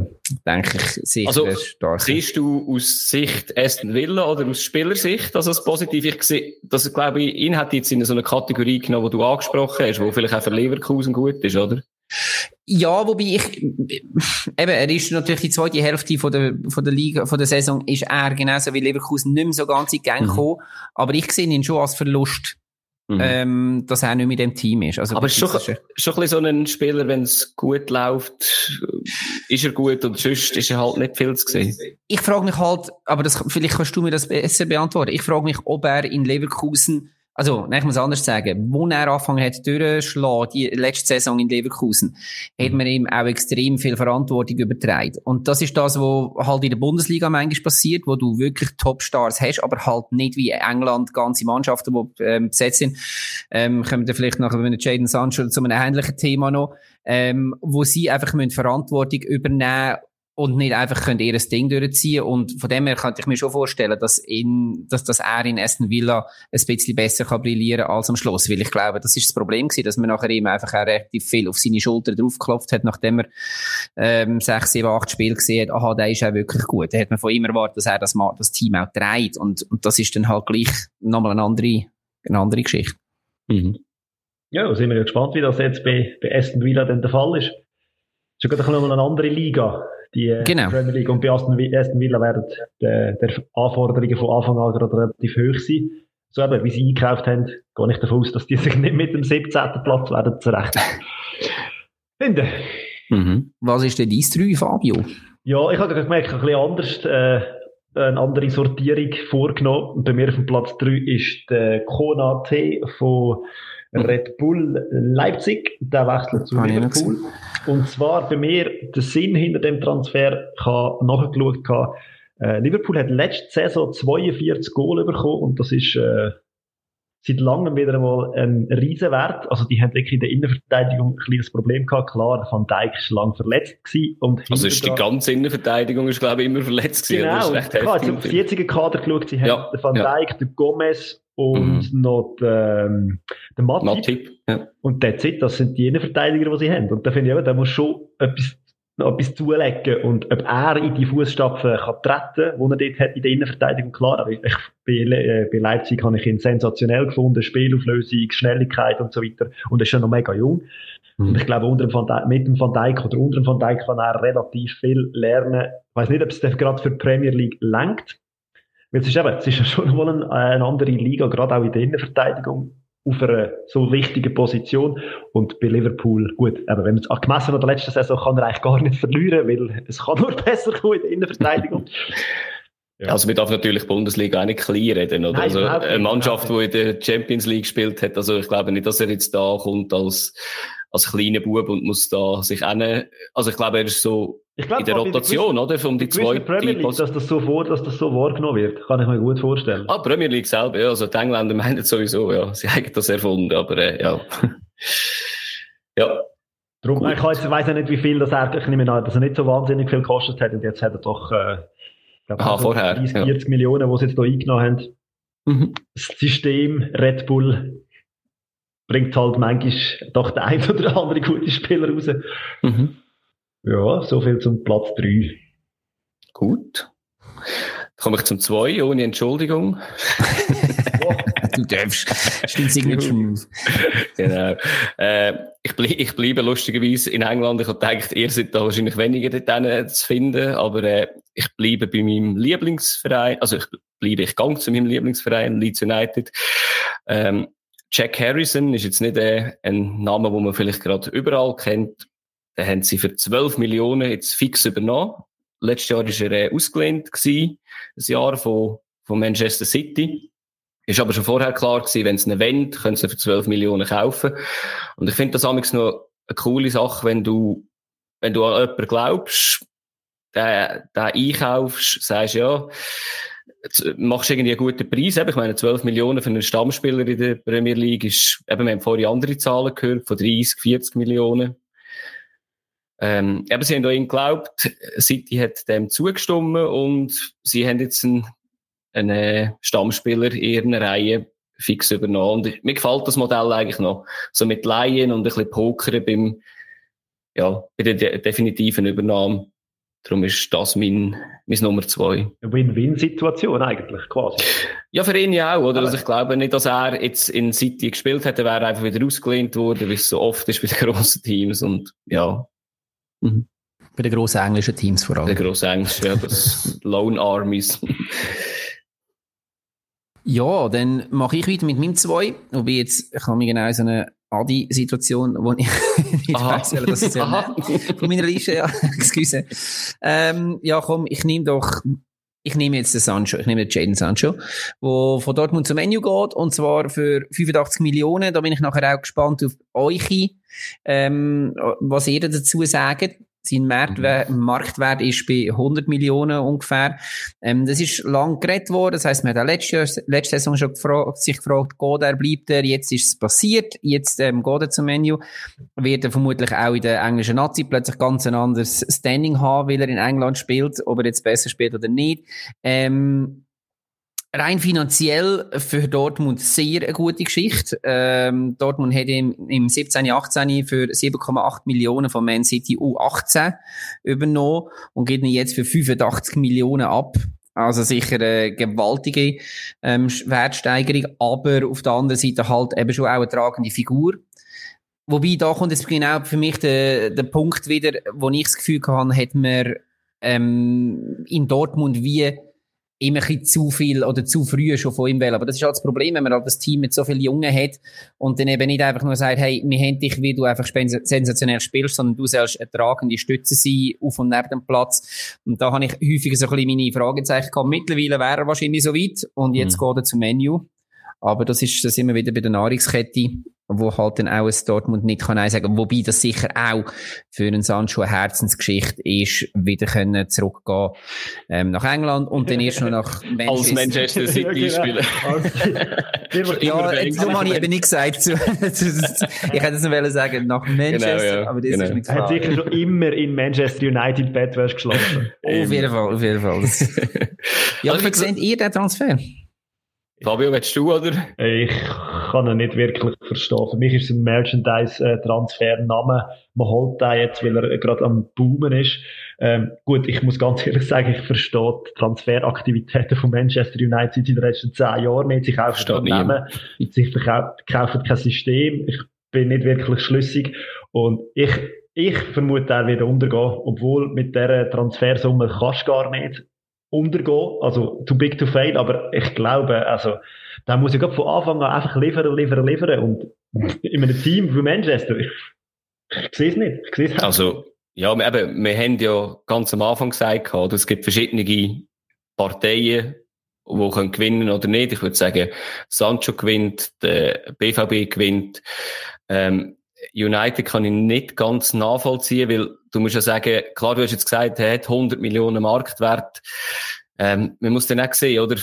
Denke ich, sicher also, stark. Siehst du aus Sicht Aston Villa oder aus Spielersicht also das positiv? Ich sehe, das glaube ich, ihn hat jetzt in so eine Kategorie genommen, die du angesprochen hast, wo vielleicht auch für Leverkusen gut ist, oder? Ja, wobei ich, eben, er ist natürlich die zweite Hälfte von der, von der Liga, von der Saison, ist er genauso wie Leverkusen nicht mehr so ganz in die Gang mhm. gekommen. Aber ich sehe ihn schon als Verlust. Mhm. Ähm, dass er nicht mit dem Team ist. Also, aber ist schon, schon ein bisschen so ein Spieler, wenn es gut läuft, ist er gut und sonst ist er halt nicht viel zu sehen. Ich frage mich halt, aber das, vielleicht kannst du mir das besser beantworten. Ich frage mich, ob er in Leverkusen also, nein, ich muss anders sagen, wo er angefangen hat durchzuschlagen, die letzte Saison in Leverkusen, hat man ihm auch extrem viel Verantwortung übertragen. Und das ist das, was halt in der Bundesliga manchmal passiert, wo du wirklich Topstars hast, aber halt nicht wie England ganze Mannschaften, die ähm, besetzt sind. Ähm, kommen wir vielleicht nachher mit Jaden Sancho zu einem ähnlichen Thema noch, ähm, wo sie einfach müssen Verantwortung übernehmen und nicht einfach können ihr Ding durchziehen und von dem her könnte ich mir schon vorstellen, dass in, dass, dass er in Aston Villa ein bisschen besser kann brillieren als am Schluss, weil ich glaube, das ist das Problem gewesen, dass man nachher ihm einfach auch relativ viel auf seine Schulter draufgeklopft hat, nachdem er ähm, sechs, sieben, acht Spiele gesehen hat, aha, der ist auch wirklich gut. Da hat man von ihm erwartet, dass er das, mal, das Team auch trägt und, und das ist dann halt gleich nochmal eine andere, eine andere Geschichte. Mhm. Ja, da sind wir ja gespannt, wie das jetzt bei, bei Aston Villa denn der Fall ist. Das ist ja gerade eine andere Liga die genau. Premier League. Und bei Aston, Villa werden die, die Anforderungen von Anfang an relativ hoch sein. So eben, wie sie eingekauft haben, gehe ich davon aus, dass die sich nicht mit dem 17. Platz werden zurecht finden. Mhm. Was ist denn dein 3, Fabio? Ja, ich habe gemerkt, ein bisschen anders, äh, eine andere Sortierung vorgenommen. Bei mir auf dem Platz 3 ist der Konate von Red Bull Leipzig. Der wechselt zu Liverpool. Und zwar bei mir, der Sinn hinter dem Transfer, ich habe nachgeschaut, äh, Liverpool hat letzte Saison 42 Goal bekommen und das ist äh, seit langem wieder einmal ein Riesenwert. Also die haben wirklich in der Innenverteidigung ein kleines Problem gehabt. Klar, Van Dijk ist lang verletzt gewesen. Und also ist die ganze Innenverteidigung ist, glaube ich, immer verletzt gewesen. Genau. Oder ist recht ich habe jetzt auf die jetzigen Kader geschaut. Sie ja. haben Van Dijk, ja. den Gomez und mhm. noch den, den Matip. Ja. Und that's it. Das sind die Innenverteidiger, die sie haben. Und da finde ich eben, da muss schon etwas noch etwas zulegen und ob er in die Fußstapfen kann treten, wo er dort hat in der Innenverteidigung klar. Aber ich, bei, äh, bei Leipzig habe ich ihn sensationell gefunden, Spielauflösung, Schnelligkeit und so weiter. Und er ist ja noch mega jung. Mhm. Und ich glaube, unter dem Van Dijk, mit dem Van Dijk oder unter dem Van Dijk kann er relativ viel lernen. Ich weiß nicht, ob es gerade für die Premier League lenkt. Weil es ist eben, es ist ja schon mal eine, eine andere Liga, gerade auch in der Innenverteidigung auf einer so wichtigen Position. Und bei Liverpool, gut, aber wenn man es gemessen an der letzten Saison kann er eigentlich gar nicht verlieren, weil es kann nur besser kommen in der Innenverteidigung. Ja. Also wir darf natürlich Bundesliga auch nicht klein reden, oder? Nein, also eine Mannschaft, die in der Champions League gespielt hat, also ich glaube nicht, dass er jetzt da kommt als, als kleiner Bub und muss da sich eine, also ich glaube, er ist so glaub, in der Rotation, oder? Um die zweite Premier League, dass das so vor, dass das so wahrgenommen wird, kann ich mir gut vorstellen. Ah, Premier League selber, ja, also die Engländer meinen sowieso, ja, sie haben das erfunden, aber äh, ja. ja. Darum, ich weiß ja nicht, wie viel das er, ich nehme an, dass er nicht so wahnsinnig viel gekostet hat und jetzt hat er doch, äh, ich glaube, Aha, vorher, 30, 40 ja. Millionen, die sie jetzt hier eingenommen haben. Mhm. Das System Red Bull bringt halt manchmal doch der ein oder andere gute Spieler raus. Mhm. Ja, so viel zum Platz 3. Gut. Dann komme ich zum 2, ohne Entschuldigung. du darfst. Stimmt Signature Move. genau. Äh, ich, ble ich bleibe lustigerweise in England. Ich habe gedacht, ihr seid da wahrscheinlich weniger dort zu finden, aber äh, ich bleibe bei meinem Lieblingsverein. Also ich bleibe, ich gehe zu meinem Lieblingsverein, Leeds United. Ähm, Jack Harrison ist jetzt nicht äh, ein Name, den man vielleicht gerade überall kennt. Den haben sie für 12 Millionen jetzt fix übernommen. Letztes Jahr war er äh, ausgelehnt gewesen, ein Jahr von, von Manchester City. Ist aber schon vorher klar gewesen, wenn es eine Wende, können sie für 12 Millionen kaufen. Und ich finde das amigs noch eine coole Sache, wenn du, wenn du an jemanden glaubst, den, den einkaufst, sagst, ja, machst irgendwie einen guten Preis. Ich meine, 12 Millionen für einen Stammspieler in der Premier League ist, eben, wir haben vorhin andere Zahlen gehört, von 30, 40 Millionen. Ähm, eben, sie haben an ihn geglaubt, City hat dem zugestimmt und sie haben jetzt einen einen Stammspieler in ihrer Reihe fix übernommen. Und mir gefällt das Modell eigentlich noch. So mit Laien und ein bisschen Pokern beim, ja, bei der de definitiven Übernahme. Darum ist das mein, mein Nummer zwei. Eine Win-Win-Situation eigentlich, quasi. Ja, für ihn ja auch, oder? Also ich glaube nicht, dass er jetzt in City gespielt hätte, wäre einfach wieder ausgelehnt worden, wie es so oft ist bei den grossen Teams und, ja. Mhm. Bei den grossen englischen Teams vor allem. Bei den grossen englischen, ja, das Lone Armies. Ja, dann mache ich weiter mit meinem zwei. Wobei jetzt, ich habe mich genau so eine Adi-Situation, wo ich nicht weiss, das ist ja von meiner Liste, ja, excuse. Ähm, ja, komm, ich nehme doch, ich nehme jetzt den Sancho, ich nehme den Jaden Sancho, wo von Dortmund zum Menu geht, und zwar für 85 Millionen. Da bin ich nachher auch gespannt auf euch, ähm, was ihr dazu sagt. Sein Marktwert, mhm. Marktwert ist bei 100 Millionen ungefähr. Ähm, das ist lang geredet worden. Das heisst, man hat letzte, letzte Saison schon gefragt, sich gefragt, geht er, bleibt er? Jetzt ist es passiert. Jetzt ähm, geht er zum Menü. Wird er vermutlich auch in der englischen Nazi plötzlich ganz ein anderes Standing haben, weil er in England spielt, ob er jetzt besser spielt oder nicht. Ähm, rein finanziell für Dortmund sehr eine gute Geschichte. Ähm, Dortmund hat im, im 17, 18 für 7,8 Millionen von Man City U18 übernommen und geht ihn jetzt für 85 Millionen ab. Also sicher eine gewaltige ähm, Wertsteigerung, aber auf der anderen Seite halt eben schon auch eine tragende Figur. Wobei, da kommt jetzt genau für mich der, der Punkt wieder, wo ich das Gefühl hatte, hat man ähm, in Dortmund wie immer ein bisschen zu viel oder zu früh schon von ihm wählen. Aber das ist halt das Problem, wenn man halt das Team mit so vielen Jungen hat und dann eben nicht einfach nur sagt, hey, wir haben dich, wie du einfach sensationell spielst, sondern du sollst eine tragende Stütze sein auf und neben dem Platz. Und da habe ich häufig so ein bisschen meine Fragezeichen gehabt. Mittlerweile wäre er wahrscheinlich so weit und jetzt mhm. geht er zum Menü. Aber das ist das immer wieder bei der Nahrungskette, wo halt dann auch ein Dortmund nicht kann sagen. Wobei das sicher auch für einen Sancho eine Herzensgeschichte ist, wieder können zurückgehen ähm, nach England und dann erst noch nach Manchester. Als Manchester City Spieler. ja, darum habe ich eben nicht gesagt. ich hätte es noch sagen nach Manchester, genau, ja. aber das genau. ist nicht klar. Er hat sicher schon immer in Manchester United Bett geschlafen. auf jeden Fall, auf jeden Fall. ja, aber wie seht ihr den Transfer? Fabio, willst du, oder? Ich kann ihn nicht wirklich verstehen. Für mich ist es ein Merchandise-Transfer-Name. Man holt den jetzt, weil er gerade am Boomen ist. Ähm, gut, ich muss ganz ehrlich sagen, ich verstehe die Transferaktivitäten von Manchester United in den letzten zehn Jahren nicht. Sie kaufen Namen, sie kaufen kein System. Ich bin nicht wirklich schlüssig. Und ich, ich vermute, er wird untergehen, obwohl mit dieser Transfersumme kannst du gar nicht untergehen, also too big to fail, aber ich glaube, also, da muss ich von Anfang an einfach liefern, liefern, liefern und in einem Team wie Manchester, ich, ich sehe es nicht, ich sehe es Also, ja, eben, wir haben ja ganz am Anfang gesagt, es gibt verschiedene Parteien, die können gewinnen oder nicht. Ich würde sagen, Sancho gewinnt, der BVB gewinnt. Ähm, United kann ich nicht ganz nachvollziehen, weil du musst ja sagen, klar, du hast jetzt gesagt, er hat 100 Millionen Marktwert. Ähm, man muss dann auch sehen, oder,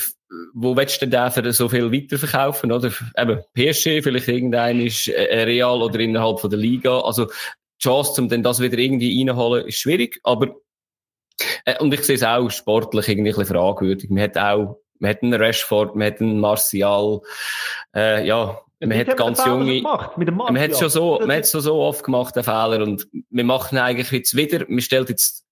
wo willst du denn den so viel weiterverkaufen, oder? Eben, PSG, vielleicht irgendein ist äh, Real oder innerhalb von der Liga. Also, die Chance, um dann das wieder irgendwie reinholen, ist schwierig, aber, äh, und ich sehe es auch sportlich irgendwie ein bisschen fragwürdig. Man hat auch, man hat einen Rashford, man hat einen Martial, äh, ja, man hat ganz junge, man hat schon so, man hat so, so oft gemacht, den Fehler, und wir machen eigentlich jetzt wieder, man stellt jetzt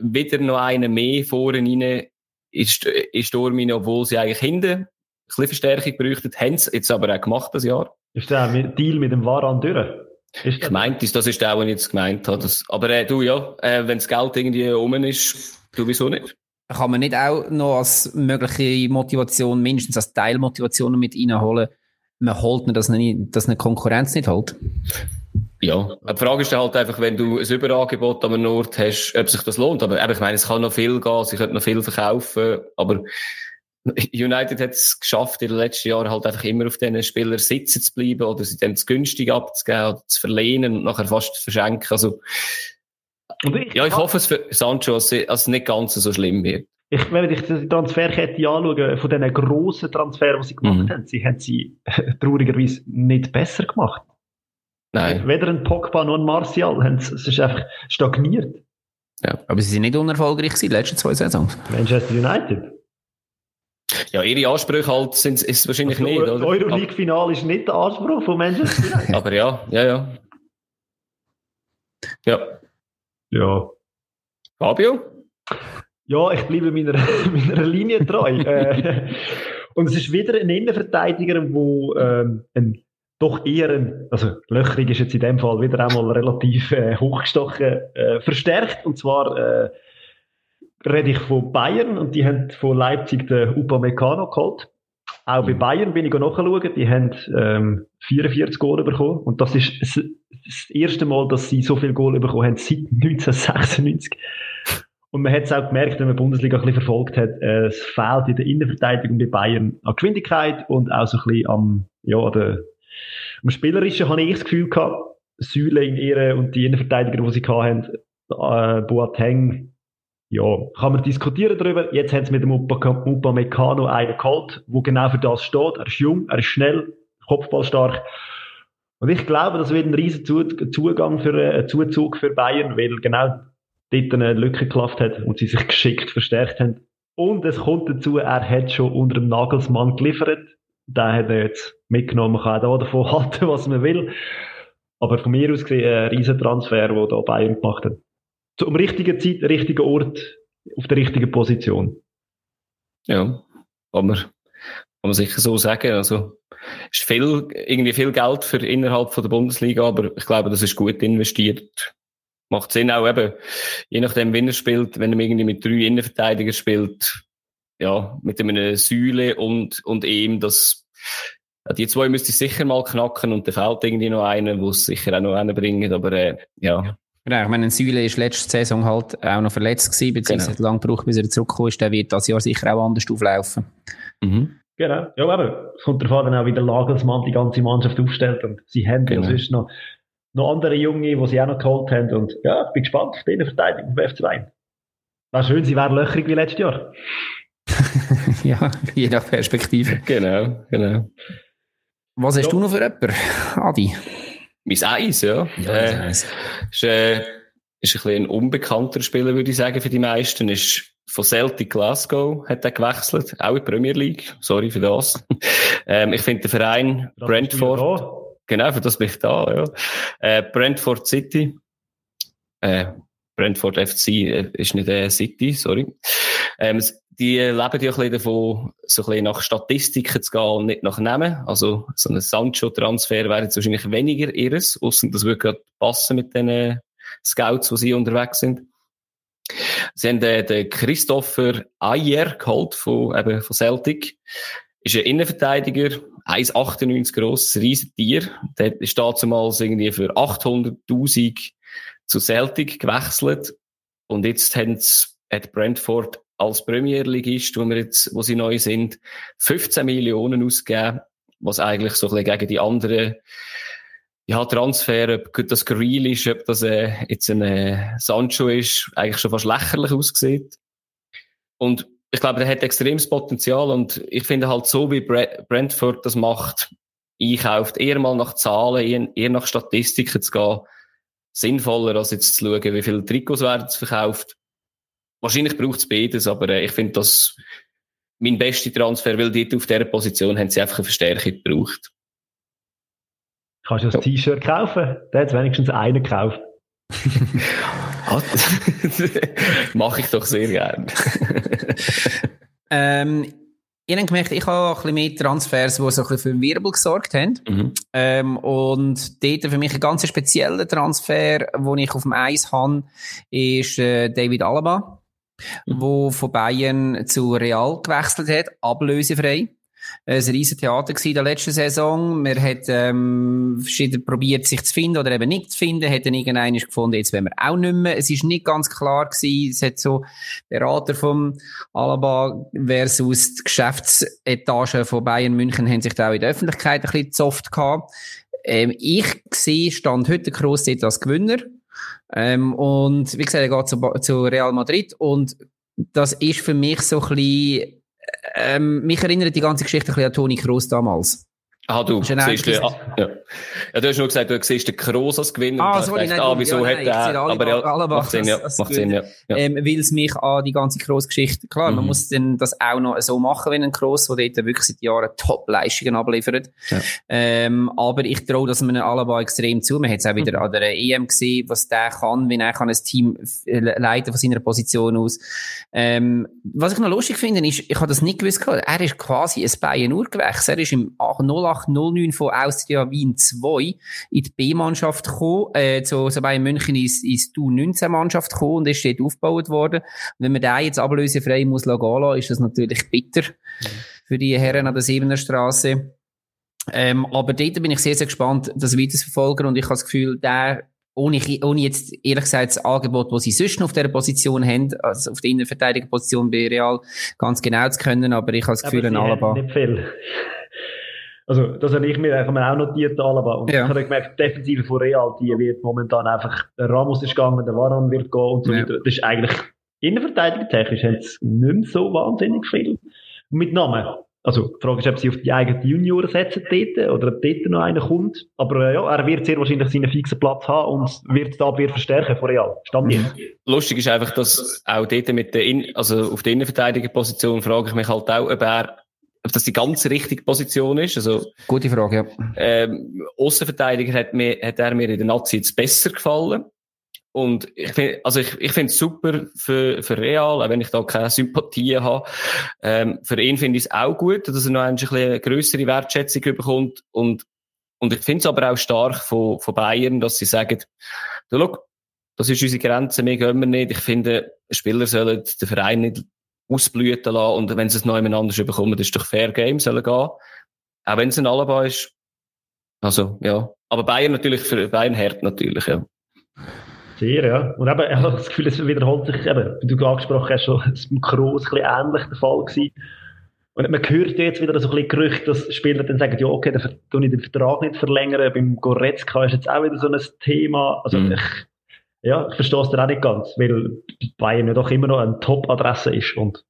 wieder noch einen mehr vorne rein, ist, ist Sturm rein, obwohl sie eigentlich hinten ein bisschen Verstärkung bräuchten, haben sie jetzt aber auch gemacht, das Jahr. Ist der Deal mit dem Waran durch? Ist gemeint ist, das ist der, den ich jetzt gemeint habe. Das, aber äh, du, ja, äh, wenn das Geld irgendwie um ist, du wieso nicht? Kann man nicht auch noch als mögliche Motivation, mindestens als Teilmotivation mit reinholen, man holt nicht, dass eine, dass eine Konkurrenz nicht holt. Ja, die Frage ist halt einfach, wenn du ein Überangebot an einem Ort hast, ob sich das lohnt. Aber ich meine, es kann noch viel gehen, sie könnten noch viel verkaufen, aber United hat es geschafft, in den letzten Jahren halt einfach immer auf diesen Spielern sitzen zu bleiben oder sie dann zu günstig abzugeben oder zu verlehnen und nachher fast zu verschenken. Also, ich ja, ich hoffe es für Sancho, dass es nicht ganz so schlimm wird ich, wenn ich die Transferkette anschaue, von diesen grossen Transfers, die sie gemacht mhm. haben, sie haben sie traurigerweise nicht besser gemacht. Nein. Weder ein Pogba noch ein Martial, es ist einfach stagniert. Ja, aber sie sind nicht unerfolgreich gewesen, die letzten zwei Saisons. Manchester United. Ja, ihre Ansprüche halt sind, ist wahrscheinlich also, nicht, oder? Euroleague-Final ist nicht der Anspruch von Manchester United. aber ja, ja, ja. Ja. Ja. Fabio? Ja, ich bleibe meiner, meiner Linie treu. äh, und es ist wieder ein Innenverteidiger, wo ähm, ein, doch eher ein, also Löchrig ist jetzt in dem Fall wieder einmal relativ äh, hochgestochen äh, verstärkt. Und zwar äh, rede ich von Bayern und die haben von Leipzig den Upamecano geholt. Auch bei mhm. Bayern bin ich nachschauen, die haben ähm, 44 Goal bekommen und das ist das erste Mal, dass sie so viel Goal bekommen haben seit 1996. Und man hat es auch gemerkt, wenn man die Bundesliga ein bisschen verfolgt hat, äh, es fehlt in der Innenverteidigung bei Bayern an Geschwindigkeit und auch so ein bisschen am, ja, der, am Spielerischen habe ich das Gefühl gehabt, Säule in ihre und die Innenverteidiger, die sie hatten, äh, Boateng, ja, kann man diskutieren darüber. Jetzt haben sie mit dem Upa Meccano einen geholt, der genau für das steht. Er ist jung, er ist schnell, kopfballstark. Und ich glaube, das wird ein riesen Zugang für, äh, Zuzug für Bayern, weil genau dort eine Lücke geklafft hat und sie sich geschickt verstärkt haben. Und es kommt dazu, er hat schon unter dem Nagelsmann geliefert. Da hat er jetzt mitgenommen. Man kann auch davon halten, was man will. Aber von mir aus gesehen ein Riesentransfer, den da Bayern gemacht hat. Zum richtigen Zeit, richtigen Ort, auf der richtigen Position. Ja, kann man, kann man sicher so sagen. Also, ist viel, irgendwie viel Geld für innerhalb von der Bundesliga, aber ich glaube, das ist gut investiert macht Sinn auch eben, je nachdem, wenn er spielt, wenn er irgendwie mit drei Innenverteidigern spielt, ja, mit einem Säule und, und ihm, dass die zwei müsste ich sicher mal knacken und da fehlt irgendwie noch einer, wo es sicher auch noch einen bringt, aber äh, ja. Genau, ich meine, Säule ist letzte Saison halt auch noch verletzt gewesen, beziehungsweise genau. lang gebraucht, bis er zurückgekommen ist. Der wird das Jahr sicher auch anders auflaufen. Mhm. Genau. Ja, aber es kommt darauf an, auch wie der Lagelsmann die ganze Mannschaft aufstellt und sie haben genau. ja sonst noch, noch andere Junge, die sie auch noch geholt haben und ja, ich bin gespannt auf die Verteidigung beim FC Wein. Wäre schön, sie wären löchrig wie letztes Jahr. ja, je nach Perspektive. Genau, genau. Was hast ja. du noch für jemanden, Adi? Mein Eis, ja. ja äh, Eis. Ist, äh, ist ein bisschen ein unbekannter Spieler, würde ich sagen, für die meisten. Ist von Celtic Glasgow hat er gewechselt, auch in die Premier League. Sorry für das. ähm, ich finde den Verein das Brentford. Genau, für das bin ich da, ja. Äh, Brentford City. Äh, Brentford FC äh, ist nicht äh, City, sorry. Ähm, die leben ja ein bisschen davon, so ein bisschen nach Statistiken zu gehen und nicht nach Namen. Also, so ein Sancho-Transfer wäre jetzt wahrscheinlich weniger ihres, außer das würde gerade passen mit den Scouts, wo sie unterwegs sind. Sie haben den, den Christopher Ayer geholt von, eben von Celtic. Ist ein Innenverteidiger, 1,98 gross, ein riesen Tier. Der ist damals irgendwie für 800.000 zu Celtic gewechselt. Und jetzt hat Brentford als Premierligist, wo wir jetzt, wo sie neu sind, 15 Millionen ausgegeben, was eigentlich so ein bisschen gegen die anderen ja, Transfer, ob das Greal ist, ob das äh, jetzt ein äh, Sancho ist, eigentlich schon fast lächerlich aussieht. Und ich glaube, der hat extremes Potenzial und ich finde halt so, wie Brentford das macht, einkauft, eher mal nach Zahlen, eher, nach Statistiken zu gehen, sinnvoller, als jetzt zu schauen, wie viele Trikots werden verkauft. Wahrscheinlich braucht es beides, aber äh, ich finde das mein bester Transfer, weil dort auf dieser Position haben sie einfach eine Verstärkung gebraucht. Kannst du das ja. T-Shirt kaufen? Der hat wenigstens einen gekauft. Mache ich doch sehr gern. ähm, ich habe gemerkt, ich habe ein bisschen mehr Transfers, die so ein bisschen für Wirbel gesorgt haben. Mhm. Ähm, und dort für mich ein ganz spezieller Transfer, den ich auf dem Eis habe, ist äh, David Alaba, mhm. wo von Bayern zu Real gewechselt hat, ablösefrei ein riesen Theater in der letzten Saison. Man hat ähm, verschieden probiert, sich zu finden oder eben nicht zu finden. Hat dann irgendeiner gefunden, jetzt wollen wir auch nicht mehr. Es ist nicht ganz klar gewesen. Es hat so Berater vom Alaba versus die Geschäftsetage von Bayern München haben sich da auch in der Öffentlichkeit ein bisschen soft gehabt. Ähm, ich sehe, stand heute Kroos jetzt als Gewinner. Ähm, und wie gesagt, er geht zu, zu Real Madrid und das ist für mich so ein bisschen ähm, mich erinnert die ganze Geschichte ein bisschen an Toni Kroos damals. Ah, du siehst du, ah, ja. ja. du hast nur gesagt, du siehst den Kroos als Gewinner. Ah, sorry, nein, ah, wieso ja, hat er, aber ja, macht Sinn, ja, macht Sinn, ja. ja. Ähm, weil es mich an die ganze Kroos-Geschichte, klar, mhm. man muss dann das auch noch so machen, wenn ein Kroos, der dort wirklich seit Jahren Top-Leistungen abliefert. Ja. Ähm, aber ich traue das einem Alaba extrem zu. Man hat es auch wieder mhm. an der EM gesehen, was der kann, wenn er kann ein Team leiten von seiner Position aus. Ähm, was ich noch lustig finde, ist, ich habe das nicht gewusst, er ist quasi ein Bayern-Urgewächs. Er ist im 08 0809 von Austria Wien 2 in die B-Mannschaft gekommen, äh, zu, so bei München ins, ins U19-Mannschaft gekommen und ist dort aufgebaut worden. Und wenn man da jetzt ablösefrei muss lassen, ist das natürlich bitter mhm. für die Herren an der Siebener Straße. Ähm, aber dort bin ich sehr, sehr gespannt, das weiterzuverfolgen und ich habe das Gefühl, der ohne, ohne jetzt ehrlich gesagt das Angebot, das sie sonst noch auf dieser Position haben, also auf der Innenverteidigerposition bei Real, ganz genau zu können, aber ich habe das Gefühl, ein Alaba. Nicht viel. Also, das habe ich mir, auch notiert, Alaba. Und ja. ich habe gemerkt, die Defensive von Real, die wird momentan einfach, der Ramos ist gegangen, der Varan wird gehen und so ja. weiter. Das ist eigentlich, innenverteidigungstechnisch haben sie nicht mehr so wahnsinnig viel mit Namen. Also, die Frage ist, ob sie auf die eigenen Junioren setzen dort, oder ob dort noch einer kommt. Aber äh, ja, er wird sehr wahrscheinlich seinen fixen Platz haben und wird die Abwehr verstärken von Real. Stand jetzt. Lustig ist einfach, dass auch dort mit der, In also auf der Innenverteidigerposition frage ich mich halt auch, ob er ob das die ganz richtige Position ist. Also, Gute Frage, ja. Ähm, Außenverteidiger hat, mir, hat er mir in der Nazi jetzt besser gefallen. Und ich finde, also ich, ich finde es super für, für Real, auch wenn ich da keine Sympathie habe. Ähm, für ihn finde ich es auch gut, dass er noch ein bisschen eine grössere Wertschätzung bekommt. Und, und ich finde es aber auch stark von, von Bayern, dass sie sagen, du, schau, das ist unsere Grenze, mehr gehen wir nicht. Ich finde, Spieler sollen den Verein nicht ausblüten lassen und wenn sie es noch jemand anders bekommen, das ist doch fair Game, sollen gehen. Auch wenn es ein Alaba ist. Also, ja. Aber Bayern natürlich, für Bayern hart natürlich, ja. Sehr, ja. Und eben, ich habe das Gefühl, es wiederholt sich eben, wie du angesprochen hast, schon ein Kroos ein bisschen ähnlich der Fall gewesen. Und man hört jetzt wieder so ein bisschen Gerüchte, dass Spieler dann sagen, ja, okay, dann tue ich den Vertrag nicht verlängern. Beim Goretzka ist jetzt auch wieder so ein Thema. Also, mhm. ich, ja, ich verstehe es dann auch nicht ganz, weil Bayern ja doch immer noch eine Top-Adresse ist. Und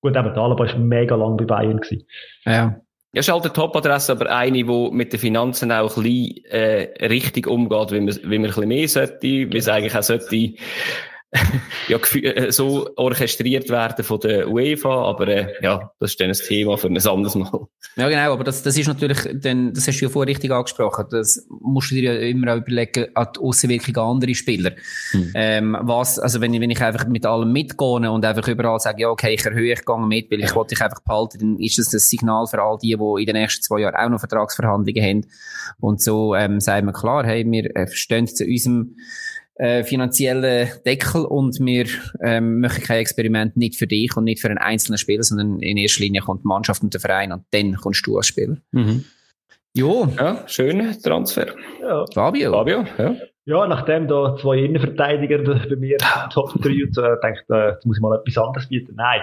gut, eben, der Alaba ist mega lang bei Bayern gewesen. Ja. Ja, ist halt eine Top-Adresse, aber eine, die mit den Finanzen auch ein bisschen, äh, richtig umgeht, wie man, wie man ein bisschen mehr sollte, wie es eigentlich auch sollte, ja, äh, so orchestriert werden von der UEFA, aber äh, ja, das ist dann ein Thema für ein anderes Mal. Ja, genau, aber das, das ist natürlich, dann, das hast du ja vorher richtig angesprochen, das musst du dir ja immer auch überlegen, an die Aussenwirkung andere Spieler. Hm. Ähm, was, also wenn ich, wenn ich einfach mit allem mitgehe und einfach überall sage, ja, okay, ich erhöhe, ich gehe mit, weil ich ja. wollte dich einfach behalten, dann ist das das Signal für all die, die in den nächsten zwei Jahren auch noch Vertragsverhandlungen haben. Und so ähm, sagen wir klar, hey, wir äh, stehen zu unserem äh, finanziellen Deckel und wir ähm, machen kein Experiment nicht für dich und nicht für einen einzelnen Spieler, sondern in erster Linie kommt die Mannschaft und der Verein und dann kommst du als Spieler. Mhm. Jo. Ja, schöner Transfer. Ja. Fabio. Fabio, ja. Ja, nachdem da zwei Innenverteidiger bei mir Top 3 und so, denke ich, jetzt muss ich mal etwas anderes bieten. Nein.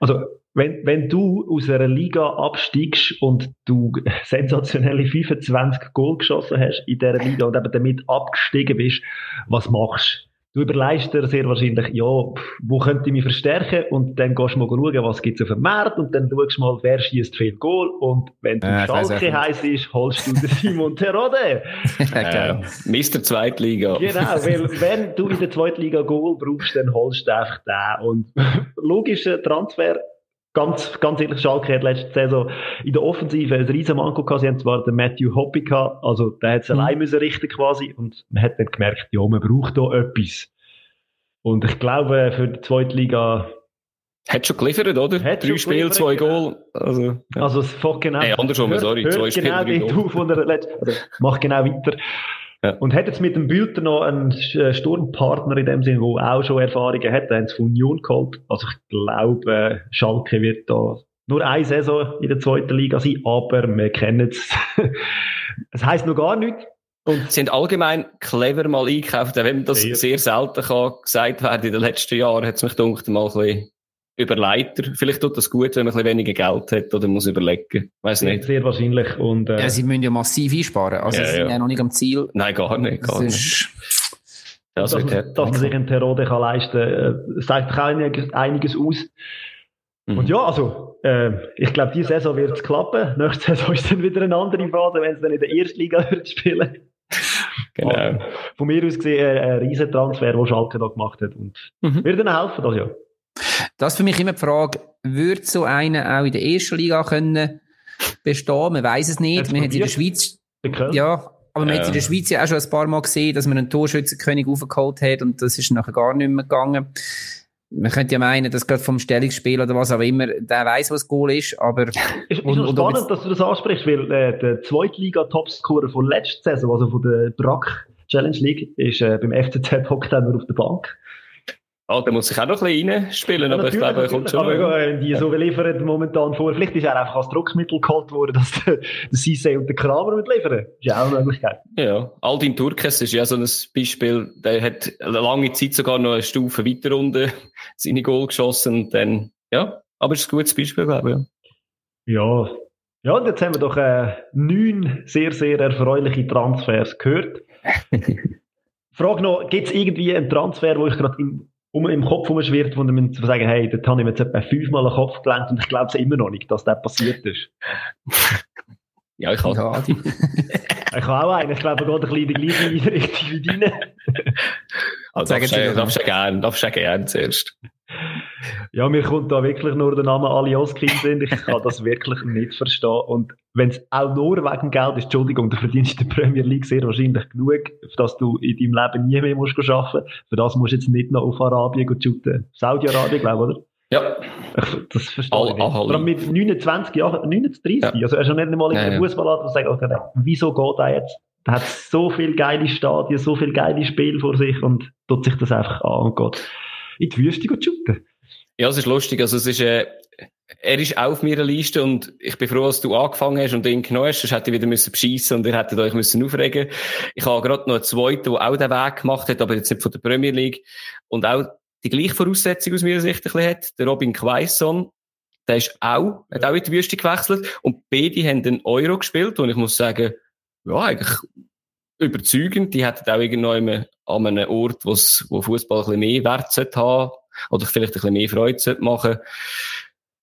Also, wenn, wenn du aus einer Liga absteigst und du sensationelle 25 Goal geschossen hast in dieser Liga und eben damit abgestiegen bist, was machst du? Du überlegst dir sehr wahrscheinlich, ja, wo könnte ich mich verstärken? Und dann gehst du mal schauen, was gibt es auf dem Markt und dann schaust du mal, wer schießt viel Goal und wenn du äh, Schalke heiß ist, holst du den Simon Terode. äh, Mr. Zweitliga. Genau, weil wenn du in der Zweitliga Goal brauchst, dann holst du einfach den. Und logischer Transfer Ganz, ganz ehrlich, Schalke hat letzte Saison in der Offensive ein riesen Manko gehabt. Sie haben zwar den Matthew Hoppy gehabt, also der hat es mhm. allein müssen richten quasi. Und man hat dann gemerkt, ja, man braucht da etwas. Und ich glaube, für die zweite Liga. Hat schon geliefert, oder? Hat Drei Spiele, zwei Goal. Also, ja. also es fängt genau. Hey, andersrum, hört, sorry. Hört zwei Spiele, genau drei Goal. Auf, der letzten, mach genau weiter. Ja. Und hat jetzt mit dem Bülter noch einen äh, Sturmpartner in dem Sinn, der auch schon Erfahrungen hat, der haben sie von Union geholt. Also ich glaube, Schalke wird da nur eine Saison in der zweiten Liga sein, aber wir kennen es. Es heisst noch gar nichts. Und sind allgemein clever mal eingekauft, wenn das sehr, sehr selten kann gesagt werden in den letzten Jahren, hat es mich gedacht, mal ein bisschen Überleiter. Vielleicht tut das gut, wenn man ein bisschen weniger Geld hat oder muss überlegen. Weiß nicht. Sehr wahrscheinlich. Und, äh, ja, sie müssen ja massiv einsparen. Also, ja, sie sind ja. ja noch nicht am Ziel. Nein, gar nicht. Gar nicht. Das dass, man, dass man sich einen Terode kann leisten kann, äh, sagt einiges, einiges aus. Mhm. Und ja, also, äh, ich glaube, diese Saison wird es klappen. Nächste Saison ist dann wieder eine andere Phase, wenn es dann in der ersten Liga wird spielen. Genau. Aber von mir aus gesehen, äh, ein riesen Transfer, den Schalke da gemacht hat. Und mhm. wird ihnen helfen, das ja. Das ist für mich immer die Frage, würde so einer auch in der ersten Liga können bestehen? Man weiß es nicht. Wir haben in der Schweiz, ja, aber man ja. hat in der Schweiz ja auch schon ein paar Mal gesehen, dass man einen Torschützenkönig aufgeholt hat und das ist nachher gar nicht mehr gegangen. Man könnte ja meinen, dass gerade vom Stellungsspiel oder was auch immer, der weiß, was Goal ist, aber... ist, ist und, und spannend, dass du das ansprichst, weil äh, der Zweitliga-Topscorer von letzter Saison, also von der Brack Challenge League, ist äh, beim FCZ hockt auf der Bank. Ah, der muss sich auch noch ein bisschen reinspielen, ja, aber ich glaube, er kommt schon. Aber ja, die so liefern momentan vor. Vielleicht ist er einfach als Druckmittel geholt worden, dass der, der Cisse und der Kramer mitliefern. Das ist auch eine Möglichkeit. Ja, Aldin Turkes ist ja so ein Beispiel, der hat eine lange Zeit sogar noch eine Stufe weiter unten seine Goal geschossen und dann, ja, aber es ist ein gutes Beispiel, glaube ich. Ja. Ja, und jetzt haben wir doch äh, neun sehr, sehr erfreuliche Transfers gehört. Frage noch, gibt es irgendwie einen Transfer, wo ich gerade im um im Kopf umschwirrt, wo man sagen, hey, dort habe ich mir jetzt etwa fünfmal den Kopf gelenkt und ich glaube es immer noch nicht, dass das passiert ist. ja, ich habe ja, Ich habe auch einen, ich glaube, er geht ein bisschen in die gleiche Richtung wie deine. Also, darfst du, darfst du gerne, darfst du gerne zuerst. Ja, mir kommt da wirklich nur der Name Alios Kind sind. Ich kann das wirklich nicht verstehen. Und wenn es auch nur wegen Geld ist, Entschuldigung, du verdienst in der Premier League sehr wahrscheinlich genug, dass du in deinem Leben nie mehr musst arbeiten Für das musst du jetzt nicht noch auf Arabien shooten. Saudi-Arabien, glaube ich, oder? Ja. Das verstehe all, ich. Vor allem mit 29 Jahren, 39. Ja. Also er ist schon nicht einmal in der ja, Fußballladen und sagt, okay, wieso geht er jetzt? Er hat so viele geile Stadien, so viele geile Spiele vor sich und tut sich das einfach an und geht in die Wüste shooten. Ja, es ist lustig. Also es ist, äh, er ist auf meiner Liste und ich bin froh, dass du angefangen hast und ihn genommen hast. Sonst hätte ich wieder müssen beschissen und ihr hättet euch müssen aufregen. Ich habe gerade noch einen zweiten, der auch den Weg gemacht hat, aber jetzt nicht von der Premier League und auch die gleiche Voraussetzung aus meiner Sicht ein bisschen hat. Der Robin Quaison, der ist auch, hat auch in die Wüste gewechselt und beide haben den Euro gespielt und ich muss sagen, ja, eigentlich überzeugend. Die hätten auch irgendwo an einem Ort, wo Fußball ein bisschen mehr Wert haben oder vielleicht ein bisschen mehr Freude machen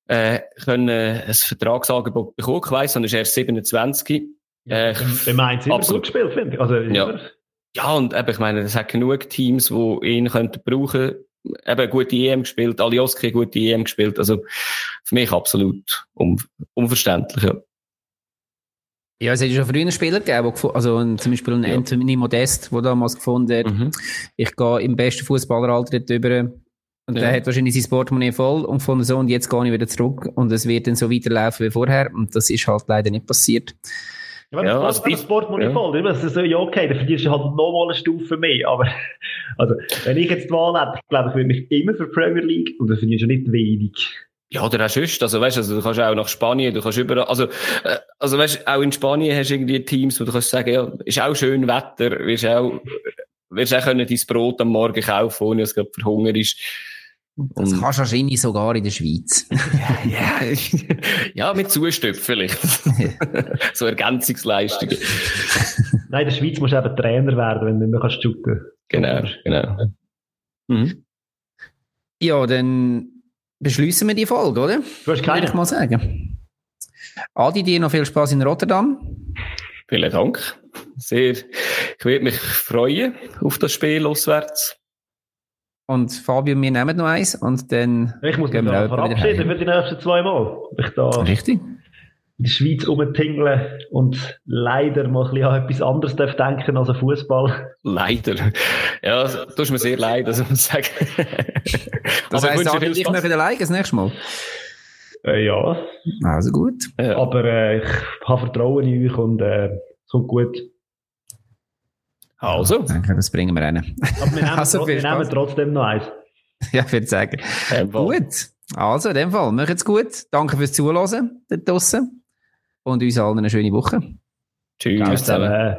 äh, können ein Vertragsangebot bekommen. Ich weiss, er ist erst 27. Äh, der meint immer gut gespielt, finde ich. Also, ja. ja, und eben, ich meine, es hat genug Teams, die ihn könnten brauchen. Eben, gute EM gespielt, Alioski gute EM gespielt. Also, für mich absolut un unverständlich, ja. Ja, es hat schon früher Spieler gegeben, also zum Beispiel ein ja. Anthony Modest, der damals gefunden hat, mhm. ich gehe im besten Fußballeralter drüber und ja. der hat wahrscheinlich sein Portemonnaie voll und von so und jetzt gehe ich wieder zurück und es wird dann so weiterlaufen wie vorher und das ist halt leider nicht passiert. Ja, wenn ja, also das Portemonnaie ja. voll ist, das so, ja okay, dann verdienst du halt nochmal eine Stufe mehr, aber also, wenn ich jetzt die Wahl hätte, ich glaube, ich würde mich immer für Premier League und dann verdienst du nicht wenig. Ja, oder auch sonst. Also, weißt, also, du kannst auch nach Spanien, du kannst überall, also, äh, also, weißt, auch in Spanien hast du irgendwie Teams, wo du kannst sagen, ja, ist auch schön Wetter, wirst auch, wirst auch können dein Brot am Morgen kaufen, ohne dass es gerade verhungert ist. Das und, kannst du wahrscheinlich sogar in der Schweiz. ja, ja, ja, mit Zustöpfen vielleicht. so Ergänzungsleistungen. Nein, in der Schweiz musst du eben Trainer werden, wenn du nicht mehr kannst shooten. Genau, genau. Mhm. Ja, dann beschließen wir die Folge, oder? Du hast keine. Würde ich mal sagen. Adi, dir noch viel Spaß in Rotterdam. Vielen Dank. Sehr. Ich würde mich freuen auf das Spiel auswärts. Und Fabio, wir nehmen noch eins und dann ich muss mich wir verabschieden für die nächsten zwei Mal. Ich da Richtig. in der Schweiz rumtingeln und leider mal ein bisschen an etwas anderes darf denken als an Fußball. Leider. Ja, das tut mir sehr leid, das muss ich sagen. das Aber heisst, ich möchte alleine das nächste Mal? Äh, ja. Also gut. Ja. Aber äh, ich habe Vertrauen in euch und äh, es kommt gut. Also. Danke, das bringen wir rein. Aber wir nehmen, also, wir nehmen trotzdem noch eins. Ja, ich würde sagen. Gut. Also, in dem Fall, macht's gut. Danke fürs Zuhören da draussen. Und uns allen eine schöne Woche. Tschüss zusammen.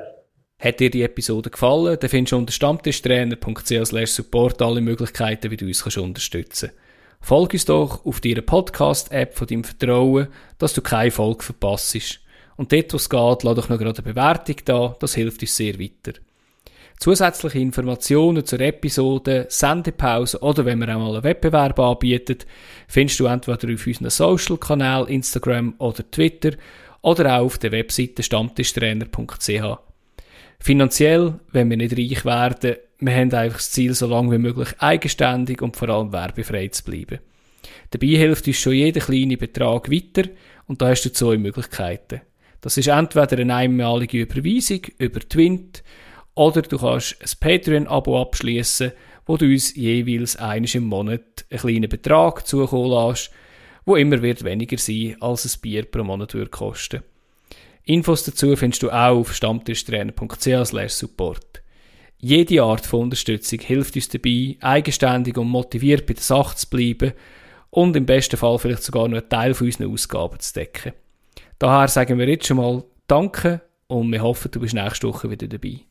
Hat dir die Episode gefallen, dann findest du unter stammtischtrainer.ch support alle Möglichkeiten, wie du uns kannst unterstützen kannst. Folge uns doch auf deiner Podcast-App von deinem Vertrauen, dass du keine Folge verpasst. Und dort, wo es geht, lass doch noch gerade eine Bewertung da, das hilft uns sehr weiter. Zusätzliche Informationen zur Episode, Sendepause oder wenn wir auch mal einen Wettbewerb anbieten, findest du entweder auf unseren Social-Kanälen, Instagram oder Twitter oder auch auf der Webseite stammtischtrainer.ch. Finanziell, wenn wir nicht reich werden, wir haben einfach das Ziel, so lange wie möglich eigenständig und vor allem werbefrei zu bleiben. Dabei hilft uns schon jeder kleine Betrag weiter und da hast du zwei Möglichkeiten. Das ist entweder eine einmalige Überweisung über Twint oder du kannst ein Patreon-Abo abschließen, wo du uns jeweils eines im Monat einen kleinen Betrag zukommen lässt, wo immer wird weniger sein, als ein Bier pro Monat würde kosten. Infos dazu findest du auch auf stammtischtrainer.ch support. Jede Art von Unterstützung hilft uns dabei, eigenständig und motiviert bei der Sache zu bleiben und im besten Fall vielleicht sogar noch einen Teil von unseren Ausgaben zu decken. Daher sagen wir jetzt schon mal Danke und wir hoffen, du bist nächste Woche wieder dabei.